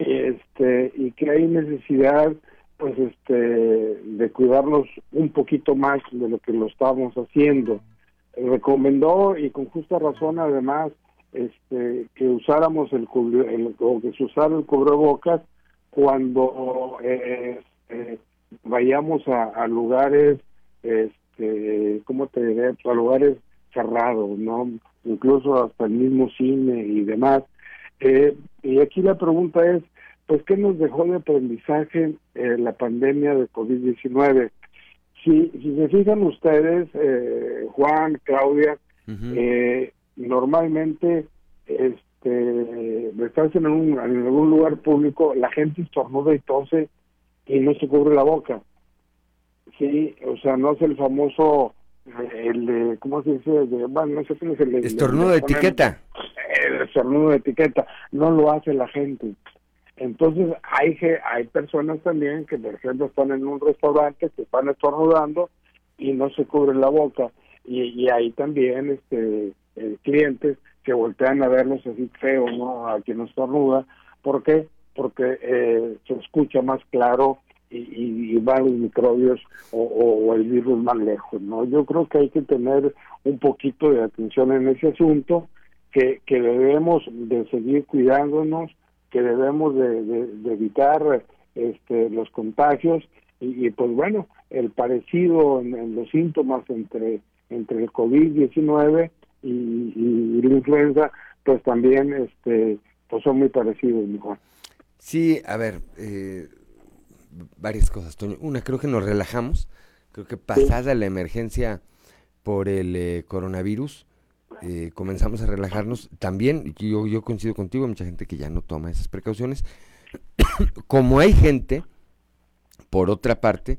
este y que hay necesidad pues este de cuidarnos un poquito más de lo que lo estamos haciendo. Recomendó y con justa razón además este que usáramos el, el o que se usara el cubrebocas cuando eh, eh, vayamos a, lugares este cómo te diré a lugares cerrados no incluso hasta el mismo cine y demás. Eh, y aquí la pregunta es, pues, ¿qué nos dejó de aprendizaje eh, la pandemia de COVID-19? Si, si se fijan ustedes, Juan, Claudia, eh, normalmente este, estás en, un, en algún lugar público, la gente estornuda y tose y no se cubre la boca. Sí, o sea, no es el famoso, el de, ¿cómo se dice? bueno, no sé qué es el Estornudo de etiqueta el estornudo de etiqueta, no lo hace la gente. Entonces hay hay personas también que por ejemplo están en un restaurante que están estornudando y no se cubren la boca y, y ahí también este eh, clientes que voltean a verlos así feo no a quien estornuda ¿por qué? porque eh, se escucha más claro y, y, van los microbios o, el virus más lejos no yo creo que hay que tener un poquito de atención en ese asunto que, que debemos de seguir cuidándonos, que debemos de, evitar este, los contagios y, pues bueno, el parecido en, los síntomas entre, entre el COVID-19 y, la influenza, pues también este, pues son muy parecidos, mejor. Sí, a ver, eh, varias cosas, Toño. Una, creo que nos relajamos, creo que pasada la emergencia por el eh, coronavirus, eh, comenzamos a relajarnos. También, yo, yo coincido contigo, mucha gente que ya no toma esas precauciones. Como hay gente, por otra parte,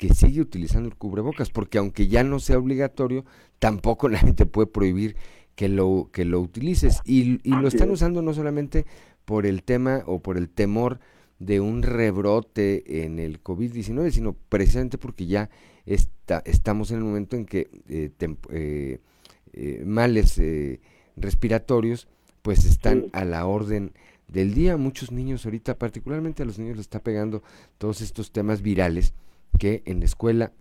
que sigue utilizando el cubrebocas, porque aunque ya no sea obligatorio, tampoco la gente puede prohibir que lo, que lo utilices. Y, y lo están usando no solamente por el tema o por el temor de un rebrote en el COVID-19, sino precisamente porque ya está, estamos en el momento en que eh, eh, eh, males eh, respiratorios, pues están a la orden del día. Muchos niños ahorita, particularmente a los niños les está pegando todos estos temas virales que en la escuela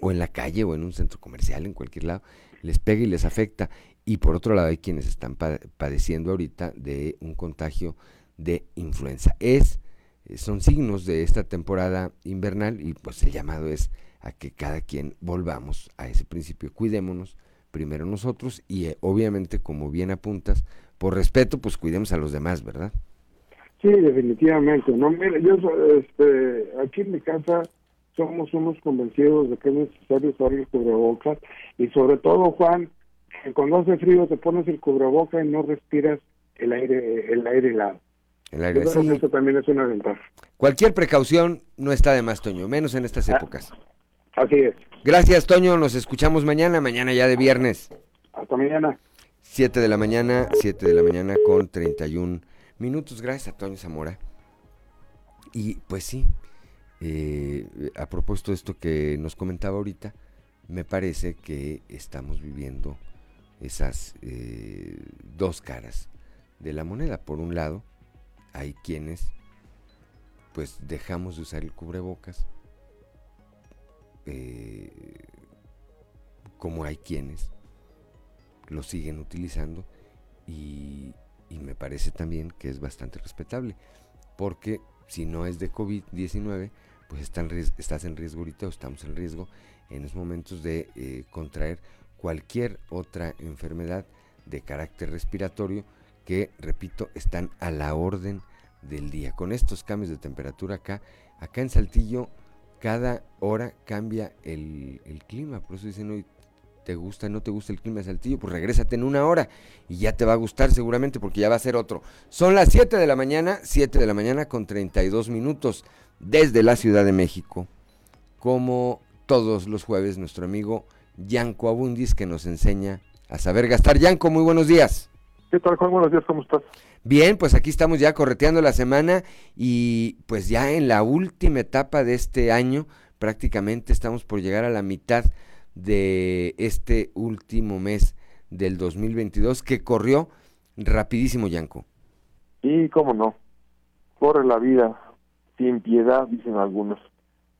o en la calle o en un centro comercial, en cualquier lado, les pega y les afecta. Y por otro lado hay quienes están padeciendo ahorita de un contagio de influenza. Es, eh, son signos de esta temporada invernal y pues el llamado es a que cada quien volvamos a ese principio. Cuidémonos, primero nosotros y eh, obviamente, como bien apuntas, por respeto, pues cuidemos a los demás, ¿verdad? Sí, definitivamente. No, mira, yo este, aquí en mi casa somos unos convencidos de que es necesario usar el cubrebocas y sobre todo, Juan, que cuando hace frío te pones el cubrebocas y no respiras el aire el aire helado. El aire Eso también es una ventaja. Cualquier precaución no está de más, Toño, menos en estas ah, épocas. Así es. Gracias, Toño. Nos escuchamos mañana, mañana ya de viernes. Hasta mañana. 7 de la mañana, 7 de la mañana con 31 minutos. Gracias a Toño Zamora. Y pues sí, eh, a propósito de esto que nos comentaba ahorita, me parece que estamos viviendo esas eh, dos caras de la moneda. Por un lado, hay quienes pues dejamos de usar el cubrebocas eh, como hay quienes lo siguen utilizando y, me parece también que es bastante respetable porque si no es de COVID-19 pues estás en riesgo ahorita o estamos en riesgo en los momentos de eh, contraer cualquier otra enfermedad de carácter respiratorio que, repito, están a la orden del día. Con estos cambios de temperatura acá, acá en Saltillo cada hora cambia el, clima, por eso dicen hoy te gusta, no te gusta el clima de Saltillo, pues regrésate en una hora y ya te va a gustar seguramente porque ya va a ser otro. Son las 7 de la mañana, 7 de la mañana con 32 minutos desde la Ciudad de México. Como todos los jueves, nuestro amigo Yanko Abundis que nos enseña a saber gastar. Yanko, muy buenos días. ¿Qué tal, Juan? Buenos días, ¿cómo estás? Bien, pues aquí estamos ya correteando la semana y pues ya en la última etapa de este año, prácticamente estamos por llegar a la mitad de este último mes del 2022 que corrió rapidísimo, Yanko. Y cómo no, corre la vida sin piedad, dicen algunos.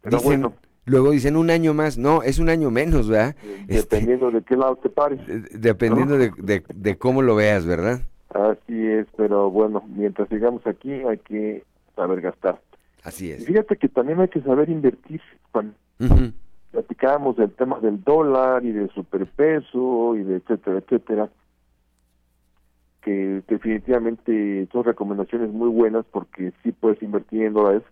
Pero Dicen- bueno, Luego dicen un año más, no, es un año menos, ¿verdad? Este, dependiendo de qué lado te pares. dependiendo de, de- de cómo lo veas, ¿verdad? Así es, pero bueno, mientras sigamos aquí hay que saber gastar. Así Y es. fíjate que también hay que saber invertir. Ujú. Platicábamos del tema del dólar y del superpeso y de etcétera, etcétera, que definitivamente son recomendaciones muy buenas porque sí puedes invertir en dólares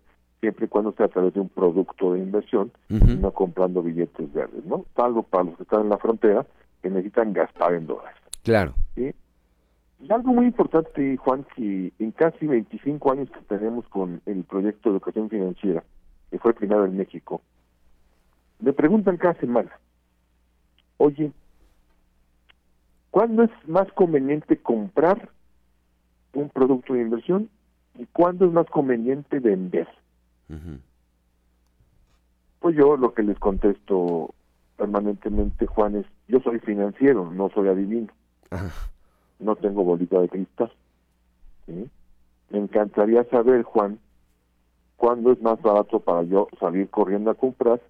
siempre y cuando sea a través de un producto de inversión Ujú. y no comprando billetes verdes, ¿no? Salvo para los que están en la frontera que necesitan gastar en dólares. Claro. ¿sí? Y algo muy importante, Juan, que en casi 25 años que tenemos con el proyecto de educación financiera, que fue el primero en México, me preguntan cada semana, oye, ¿cuándo es más conveniente comprar un producto de inversión y cuándo es más conveniente vender? Pues yo lo que les contesto permanentemente, Juan, es, yo soy financiero, no soy adivino no tengo bolita de cristal. ¿sí? Me encantaría saber, Juan, cuándo es más barato para yo salir corriendo a comprar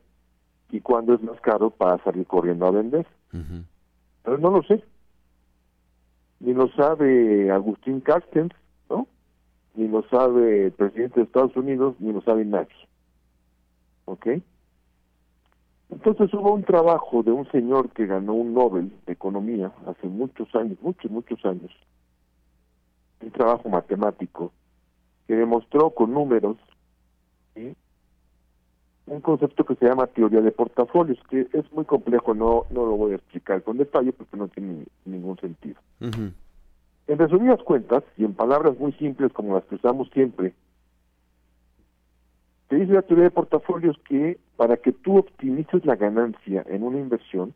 y cuándo es más caro para salir corriendo a vender. Pero no lo sé. Ni lo sabe Agustín Carstens, ¿no? Ni lo sabe el presidente de Estados Unidos, ni lo sabe nadie. ¿Ok? Entonces hubo un trabajo de un señor que ganó un Nobel de Economía hace muchos años, muchos, muchos años, un trabajo matemático que demostró con números. Un concepto que se llama teoría de portafolios, que es muy complejo, no, no lo voy a explicar con detalle porque no tiene ningún sentido. En resumidas cuentas, y en palabras muy simples como las que usamos siempre, te dice la teoría de portafolios que para que tú optimices la ganancia en una inversión,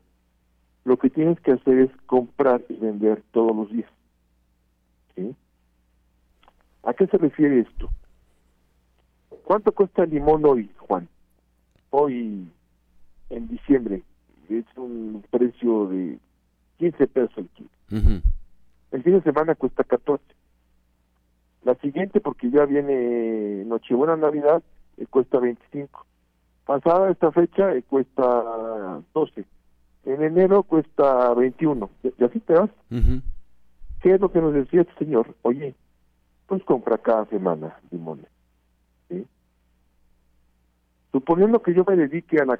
lo que tienes que hacer es comprar y vender todos los días. ¿Sí? ¿A qué se refiere esto? ¿Cuánto cuesta el limón hoy, Juan? Hoy, en diciembre, es un precio de 15 pesos el kilo. El fin de semana cuesta 14. La siguiente, porque ya viene Nochebuena, Navidad, eh, cuesta 25. Pasada esta fecha, eh, cuesta 12. En enero cuesta 21. Y así te vas. ¿Qué es lo que nos decía este señor? Oye, pues compra cada semana limones. Suponiendo que yo me dedique a la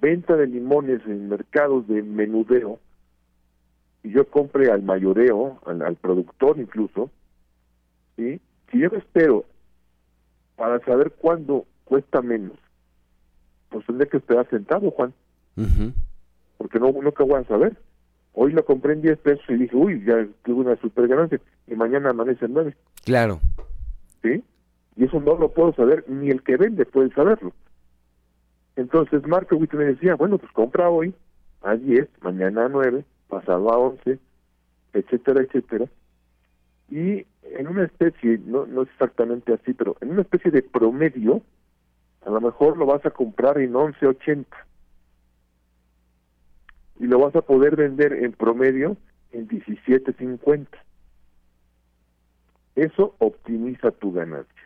venta de limones en mercados de menudeo, y yo compre al mayoreo, al, al productor incluso, ¿sí? si yo me espero para saber cuándo cuesta menos, pues tendré que esperar sentado, Juan, Ujú. porque no nunca voy a saber. Hoy lo compré en 10 pesos y dije, uy, ya tuve una super ganancia, y mañana amanece en 9, Claro. ¿sí? Y eso no lo puedo saber, ni el que vende puede saberlo. Entonces Markowitz me decía, bueno, pues compra hoy a 10, mañana a 9, pasado a 11, etcétera, etcétera. Y en una especie, no, no es exactamente así, pero en una especie de promedio, a lo mejor lo vas a comprar en 11.80 y lo vas a poder vender en promedio en 17.50. Eso optimiza tu ganancia.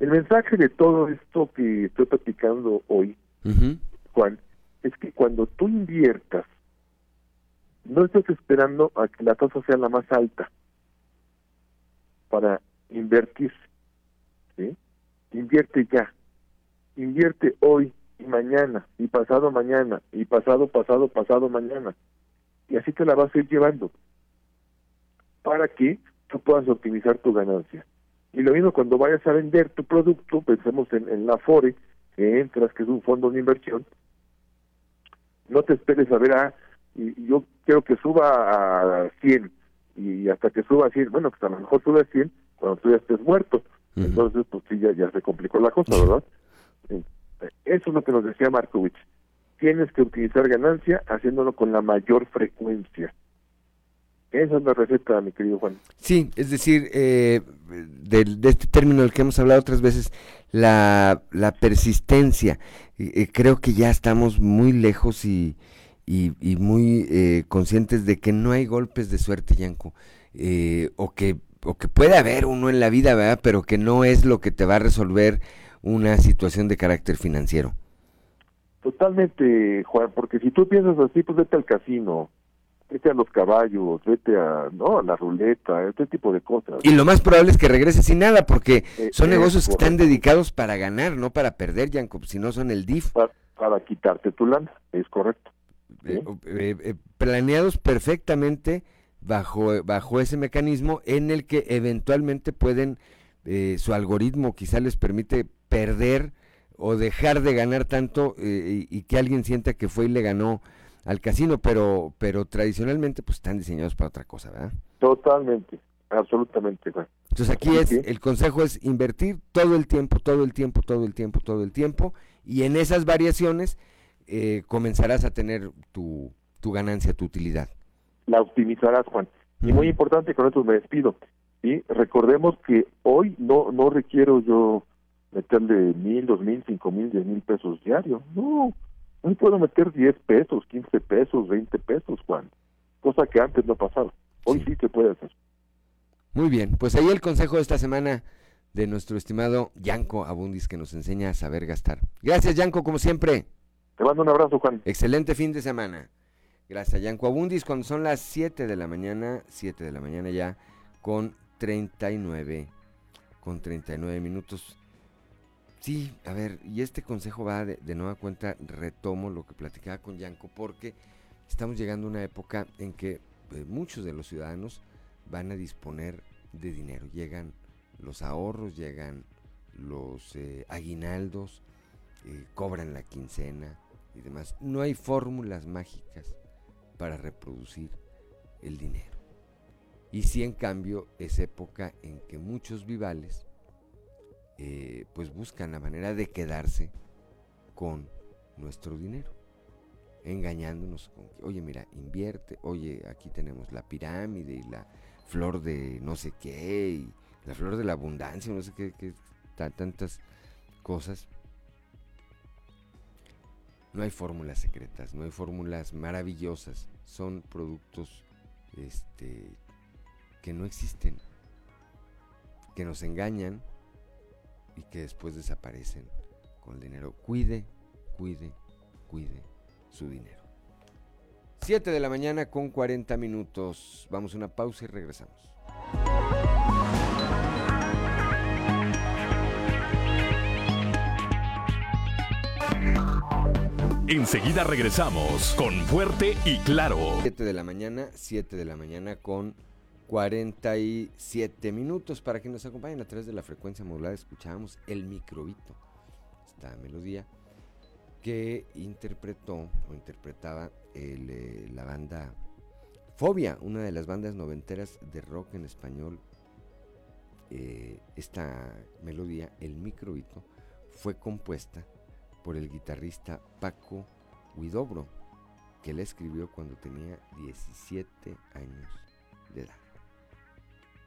El mensaje de todo esto que estoy platicando hoy. Juan, es que cuando tú inviertas, no estés esperando a que la tasa sea la más alta para invertir. ¿sí? Invierte ya. Invierte hoy y mañana, y pasado mañana, y pasado, pasado, pasado mañana. Y así te la vas a ir llevando para que tú puedas optimizar tu ganancia. Y lo mismo cuando vayas a vender tu producto, pensemos en, en la FORE, que entras, que es un fondo de inversión, no te esperes a ver, ah, y yo quiero que suba a 100 y hasta que suba a 100, bueno, pues a lo mejor sube a 100 cuando tú ya estés muerto. Entonces, pues sí, ya, ya se complicó la cosa, ¿verdad? Eso es lo que nos decía Markovich. Tienes que utilizar ganancia haciéndolo con la mayor frecuencia. Esa es la receta, mi querido Juan. Sí, es decir, eh, de, este término del que hemos hablado otras veces, la, la persistencia. Eh, eh, creo que ya estamos muy lejos y, y, y muy eh, conscientes de que no hay golpes de suerte, Yanko, eh, o que o que puede haber uno en la vida, ¿verdad? Pero que no es lo que te va a resolver una situación de carácter financiero. Totalmente, Juan, porque si tú piensas así, pues vete al casino, vete a los caballos, vete a, no, a la ruleta, este tipo de cosas. Y lo más probable es que regrese sin nada, porque Eh, son es negocios que están dedicados para ganar, no para perder, Yanko, si no son el DIF. Para, para quitarte tu lana, es correcto. eh, eh, eh, planeados perfectamente bajo, bajo ese mecanismo en el que eventualmente pueden, eh, su algoritmo quizá les permite perder o dejar de ganar tanto eh, y, y que alguien sienta que fue y le ganó al casino, pero, pero tradicionalmente pues están diseñados para otra cosa, ¿verdad? Totalmente, absolutamente, Juan. Entonces aquí es, el consejo es invertir todo el tiempo, todo el tiempo, todo el tiempo, todo el tiempo, y en esas variaciones eh, comenzarás a tener tu, tu ganancia, tu utilidad. la optimizarás, Juan. Y muy importante, con esto me despido. ¿sí? Recordemos que hoy no no requiero yo meterle mil, dos mil, cinco mil, diez mil pesos diarios. No, hoy puedo meter diez pesos, quince pesos, veinte pesos, Juan. Cosa que antes no pasaba. Hoy sí, se puede hacer. Muy bien, pues ahí el consejo de esta semana de nuestro estimado Yanko Abundis que nos enseña a saber gastar. Gracias Yanko, como siempre. Te mando un abrazo, Juan. Excelente fin de semana. Gracias Yanko Abundis, cuando son las 7 de la mañana, 7 de la mañana ya, con 39, con 39 minutos. Sí, a ver, y este consejo va de, nueva cuenta, retomo lo que platicaba con Yanko, porque estamos llegando a una época en que eh, muchos de los ciudadanos van a disponer de dinero. Llegan los ahorros, llegan los eh, aguinaldos, eh, cobran la quincena y demás. No hay fórmulas mágicas para reproducir el dinero. Y sí, en cambio, es época en que muchos vivales eh, pues buscan la manera de quedarse con nuestro dinero, engañándonos con que, oye, mira, invierte, oye, aquí tenemos la pirámide y la flor de no sé qué, y la flor de la abundancia, no sé qué, qué ta- tantas cosas. No hay fórmulas secretas, no hay fórmulas maravillosas, son productos este, que no existen, que nos engañan y que después desaparecen con el dinero. Cuide, cuide, cuide su dinero. 7 de la mañana con 40 minutos. Vamos a una pausa y regresamos. Enseguida regresamos con Fuerte y Claro. 7 de la mañana, 7 de la mañana con 47 minutos para que nos acompañen a través de la frecuencia modulada. Escuchábamos el microbito, esta melodía que interpretó o interpretaba eh, la banda Fobia, una de las bandas noventeras de rock en español. Eh, esta melodía, el microbito, fue compuesta por el guitarrista Paco Huidobro, que la escribió cuando tenía 17 años de edad.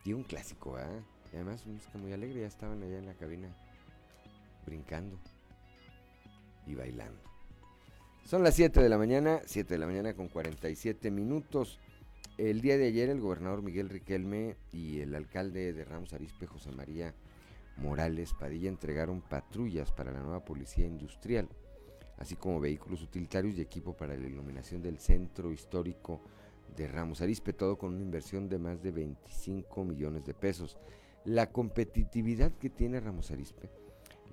Y un clásico, ¿ah? Y además música muy alegre, ya estaban allá en la cabina brincando y bailando. Son las 7 de la mañana, 7 de la mañana con 47 minutos. El día de ayer el gobernador Miguel Riquelme y el alcalde de Ramos Arizpe, José María Morales Padilla, entregaron patrullas para la nueva policía industrial, así como vehículos utilitarios y equipo para la iluminación del centro histórico de Ramos Arizpe, todo con una inversión de más de 25 millones de pesos. La competitividad que tiene Ramos Arizpe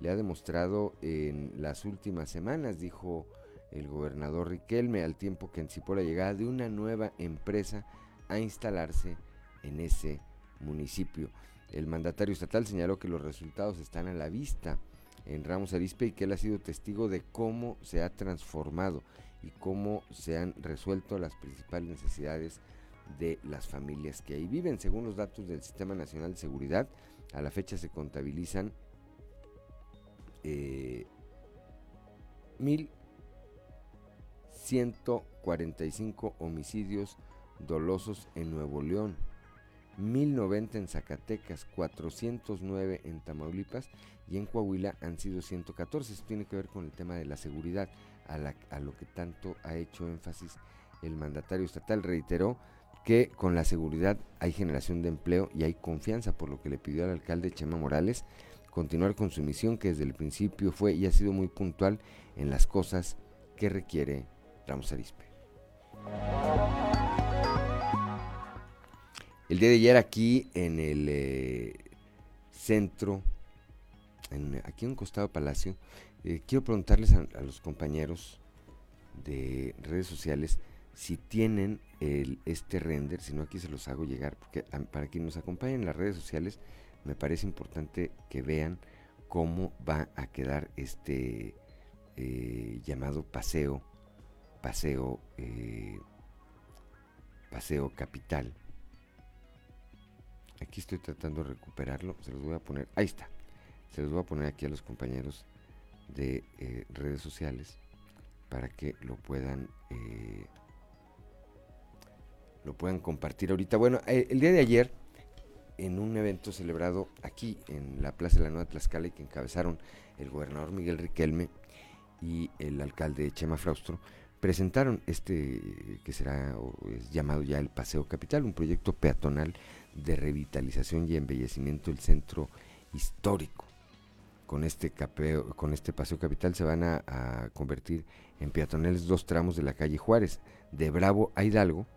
le ha demostrado en las últimas semanas, dijo el gobernador Riquelme, al tiempo que anticipó la llegada de una nueva empresa a instalarse en ese municipio. El mandatario estatal señaló que los resultados están a la vista en Ramos Arizpe y que él ha sido testigo de cómo se ha transformado y cómo se han resuelto las principales necesidades de las familias que ahí viven. Según los datos del Sistema Nacional de Seguridad, a la fecha se contabilizan eh, 1.145 homicidios dolosos en Nuevo León, 1090 en Zacatecas, 409 en Tamaulipas y en Coahuila han sido 114. Esto tiene que ver con el tema de la seguridad, a, a lo que tanto ha hecho énfasis el mandatario estatal. Reiteró que con la seguridad hay generación de empleo y hay confianza, por lo que le pidió al alcalde Chema Morales continuar con su misión que desde el principio fue y ha sido muy puntual en las cosas que requiere Ramos Arispe. El día de ayer aquí en el eh, centro, aquí en un costado Palacio, eh, quiero preguntarles a, los compañeros de redes sociales si tienen este render, si no aquí se los hago llegar, porque para quienes nos acompañan en las redes sociales, me parece importante que vean cómo va a quedar este eh, llamado paseo, paseo, paseo capital Aquí estoy tratando de recuperarlo. Se los voy a poner. Ahí está. Se los voy a poner aquí a los compañeros de eh, redes sociales para que lo puedan eh, lo puedan compartir ahorita. Bueno, eh, el día de ayer en un evento celebrado aquí en la Plaza de la Nueva Tlaxcala y que encabezaron el gobernador Miguel Riquelme y el alcalde Chema Fraustro, presentaron este que será llamado ya el Paseo Capital, un proyecto peatonal de revitalización y embellecimiento del centro histórico. Con este, capeo, con este paseo capital se van a, convertir en peatonales dos tramos de la calle Juárez, de Bravo a Hidalgo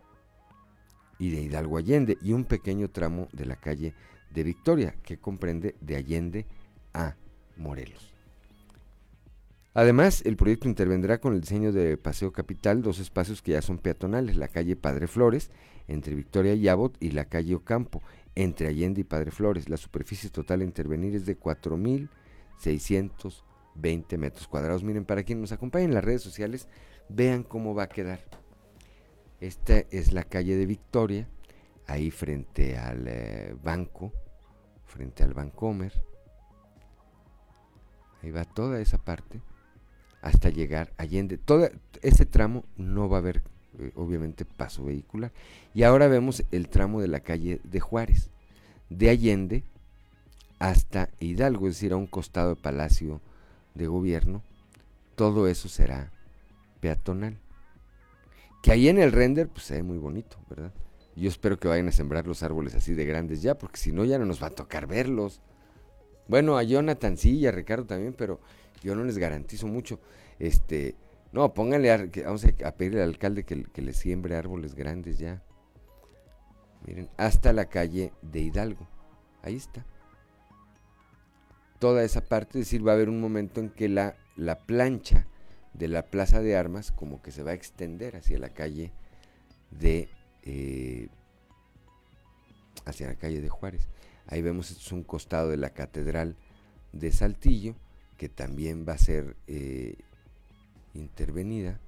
y de Hidalgo a Allende, y un pequeño tramo de la calle de Victoria, que comprende de Allende a Morelos. Además, el proyecto intervendrá con el diseño de Paseo Capital, dos espacios que ya son peatonales, la calle Padre Flores entre Victoria y Abot y la calle Ocampo, entre Allende y Padre Flores. La superficie total a intervenir es de 4.620 metros cuadrados. Miren, para quienes nos acompañen en las redes sociales, vean cómo va a quedar. Esta es la calle de Victoria, ahí frente al eh, banco, frente al Bancomer. Ahí va toda esa parte hasta llegar a Allende. Todo ese tramo no va a haber eh, obviamente paso vehicular. Y ahora vemos el tramo de la calle de Juárez, de Allende hasta Hidalgo, es decir, a un costado de Palacio de Gobierno. Todo eso será peatonal. Que ahí en el render, pues se ve muy bonito, ¿verdad? Yo espero que vayan a sembrar los árboles así de grandes ya, porque si no ya no nos va a tocar verlos. Bueno, a Jonathan sí y a Ricardo también, pero yo no les garantizo mucho. Este, no, pónganle, vamos a, pedirle al alcalde que, le siembre árboles grandes ya. Miren, hasta la calle de Hidalgo. Ahí está. Toda esa parte, es decir, va a haber un momento en que la, la plancha de la Plaza de Armas como que se va a extender hacia la calle de... Eh, hacia la calle de Juárez. Ahí vemos, es un costado de la Catedral de Saltillo, que también va a ser eh, intervenida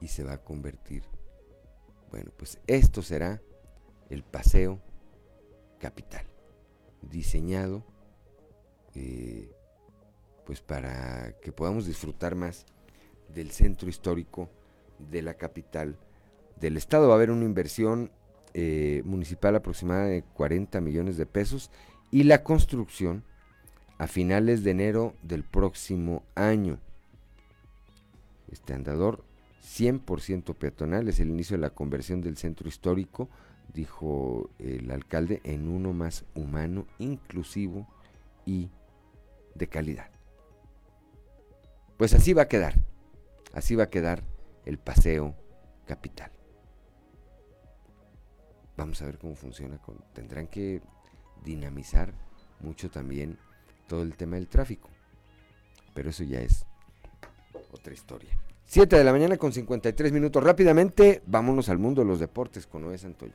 y se va a convertir. Bueno, pues esto será el paseo capital, diseñado eh, pues para que podamos disfrutar más del centro histórico de la capital del estado. Va a haber una inversión eh, municipal aproximada de 40 millones de pesos y la construcción a finales de enero del próximo año. Este andador 100% peatonal es el inicio de la conversión del centro histórico, dijo el alcalde, en uno más humano, inclusivo y de calidad. Pues así va a quedar, así va a quedar el paseo capital. Vamos a ver cómo funciona. tendrán que dinamizar mucho también todo el tema del tráfico. Pero eso ya es otra historia. 7 de la mañana con 53 minutos. Rápidamente, vámonos al mundo de los deportes con Noé Santoyo.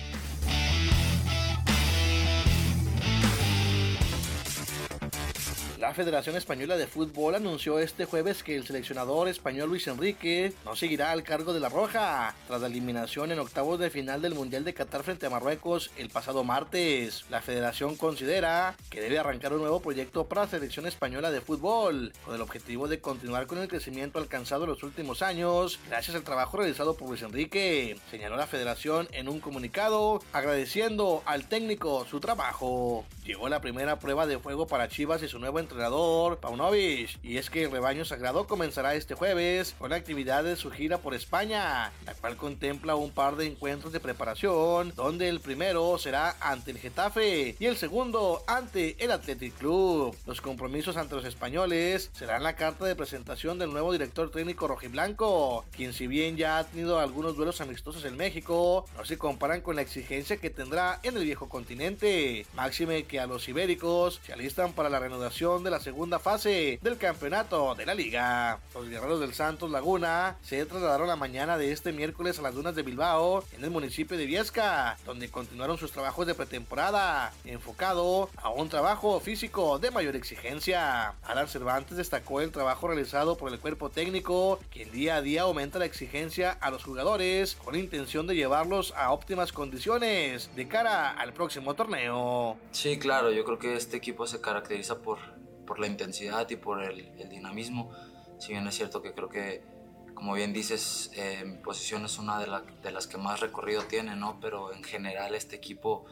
La Federación Española de Fútbol anunció este jueves que el seleccionador español Luis Enrique no seguirá al cargo de la Roja tras la eliminación en octavos de final del Mundial de Qatar frente a Marruecos el pasado martes. La federación considera que debe arrancar un nuevo proyecto para la selección española de fútbol con el objetivo de continuar con el crecimiento alcanzado en los últimos años gracias al trabajo realizado por Luis Enrique, señaló la federación en un comunicado agradeciendo al técnico su trabajo. Llegó la primera prueba de fuego para Chivas y su nuevo entrenador, Paunovic, y es que el rebaño sagrado comenzará este jueves con la actividad de su gira por España, la cual contempla un par de encuentros de preparación, donde el primero será ante el Getafe y el segundo ante el Athletic Club. Los compromisos ante los españoles serán la carta de presentación del nuevo director técnico rojiblanco, quien si bien ya ha tenido algunos duelos amistosos en México, no se comparan con la exigencia que tendrá en el viejo continente. Máxime que a los ibéricos se alistan para la reanudación de la segunda fase del campeonato de la liga. Los guerreros del Santos Laguna se trasladaron la mañana de este miércoles a las dunas de Bilbao, en el municipio de Viesca, donde continuaron sus trabajos de pretemporada, enfocado a un trabajo físico de mayor exigencia. Alan Cervantes destacó el trabajo realizado por el cuerpo técnico, quien día a día aumenta la exigencia a los jugadores con la intención de llevarlos a óptimas condiciones de cara al próximo torneo. Sí, claro, yo creo que este equipo se caracteriza por, por la intensidad y por el, el dinamismo. Si bien es cierto que creo que, como bien dices, eh, mi posición es una de, la, de, las que más recorrido tiene, ¿no? Pero en general este equipo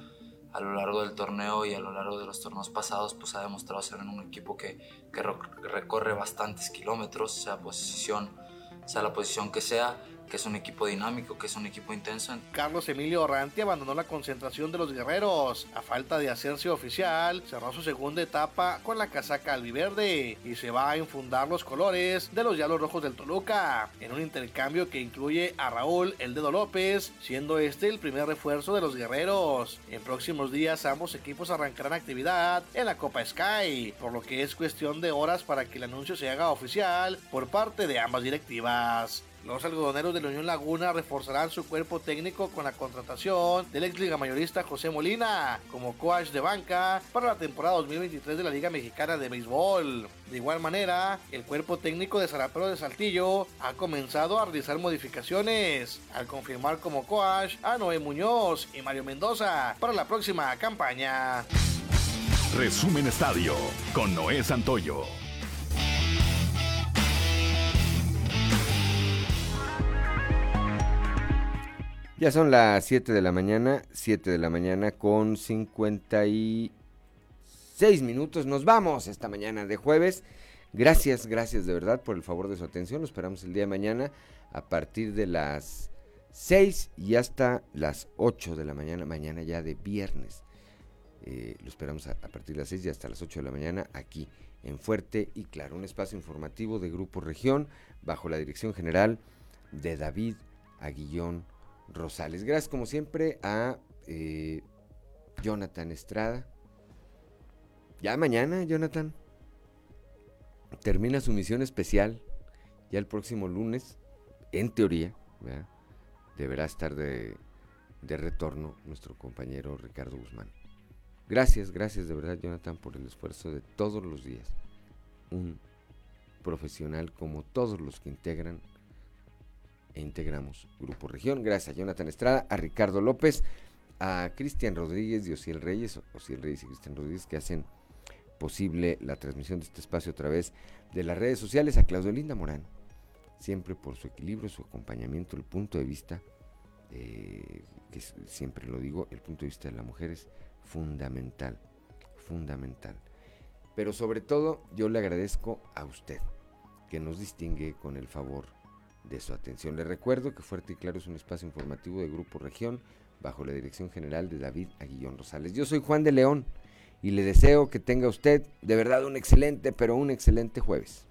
a lo largo del torneo y a lo largo de los torneos pasados, pues ha demostrado ser un equipo que, que recorre bastantes kilómetros, sea posición, sea la posición que sea, que es un equipo dinámico, que es un equipo intenso. Carlos Emilio Orranti abandonó la concentración de los guerreros. A falta de hacerse oficial, cerró su segunda etapa con la casaca albiverde y se va a infundar los colores de los Yalos Rojos del Toluca en un intercambio que incluye a Raúl El Dedo López, siendo este el primer refuerzo de los guerreros. En próximos días ambos equipos arrancarán actividad en la Copa Sky, por lo que es cuestión de horas para que el anuncio se haga oficial por parte de ambas directivas. Los algodoneros de la Unión Laguna reforzarán su cuerpo técnico con la contratación del ex liga mayorista José Molina como coach de banca para la temporada 2023 de la Liga Mexicana de Béisbol. De igual manera, el cuerpo técnico de Zarapero de Saltillo ha comenzado a realizar modificaciones al confirmar como coach a Noé Muñoz y Mario Mendoza para la próxima campaña. Resumen Estadio con Noé Santoyo. Ya son las 7 de la mañana, 7 de la mañana con 56 minutos. Nos vamos esta mañana de jueves. Gracias, gracias de verdad por el favor de su atención. Lo esperamos el día de mañana a partir de las 6 y hasta las 8 de la mañana, mañana ya de viernes. Eh, lo esperamos a, a, partir de las 6 y hasta las 8 de la mañana aquí en Fuerte y Claro, un espacio informativo de Grupo Región bajo la dirección general de David Aguillón Rosales. Gracias como siempre a eh, Jonathan Estrada. Ya mañana, Jonathan, termina su misión especial. Ya el próximo lunes, en teoría, deberá estar de, de retorno nuestro compañero Ricardo Guzmán. Gracias, gracias de verdad, Jonathan, por el esfuerzo de todos los días. Un profesional como todos los que integran e integramos Grupo Región. Gracias a Jonathan Estrada, a Ricardo López, a Cristian Rodríguez y Osiel Reyes, Osiel Reyes y Cristian Rodríguez que hacen posible la transmisión de este espacio a través de las redes sociales, a Claudio Linda Morán, siempre por su equilibrio, su acompañamiento, el punto de vista, eh, que siempre lo digo, el punto de vista de la mujer es fundamental, fundamental. Pero sobre todo yo le agradezco a usted, que nos distingue con el favor de su atención. Le recuerdo que Fuerte y Claro es un espacio informativo de Grupo Región bajo la dirección general de David Aguillón Rosales. Yo soy Juan de León y le deseo que tenga usted de verdad un excelente, pero un excelente jueves.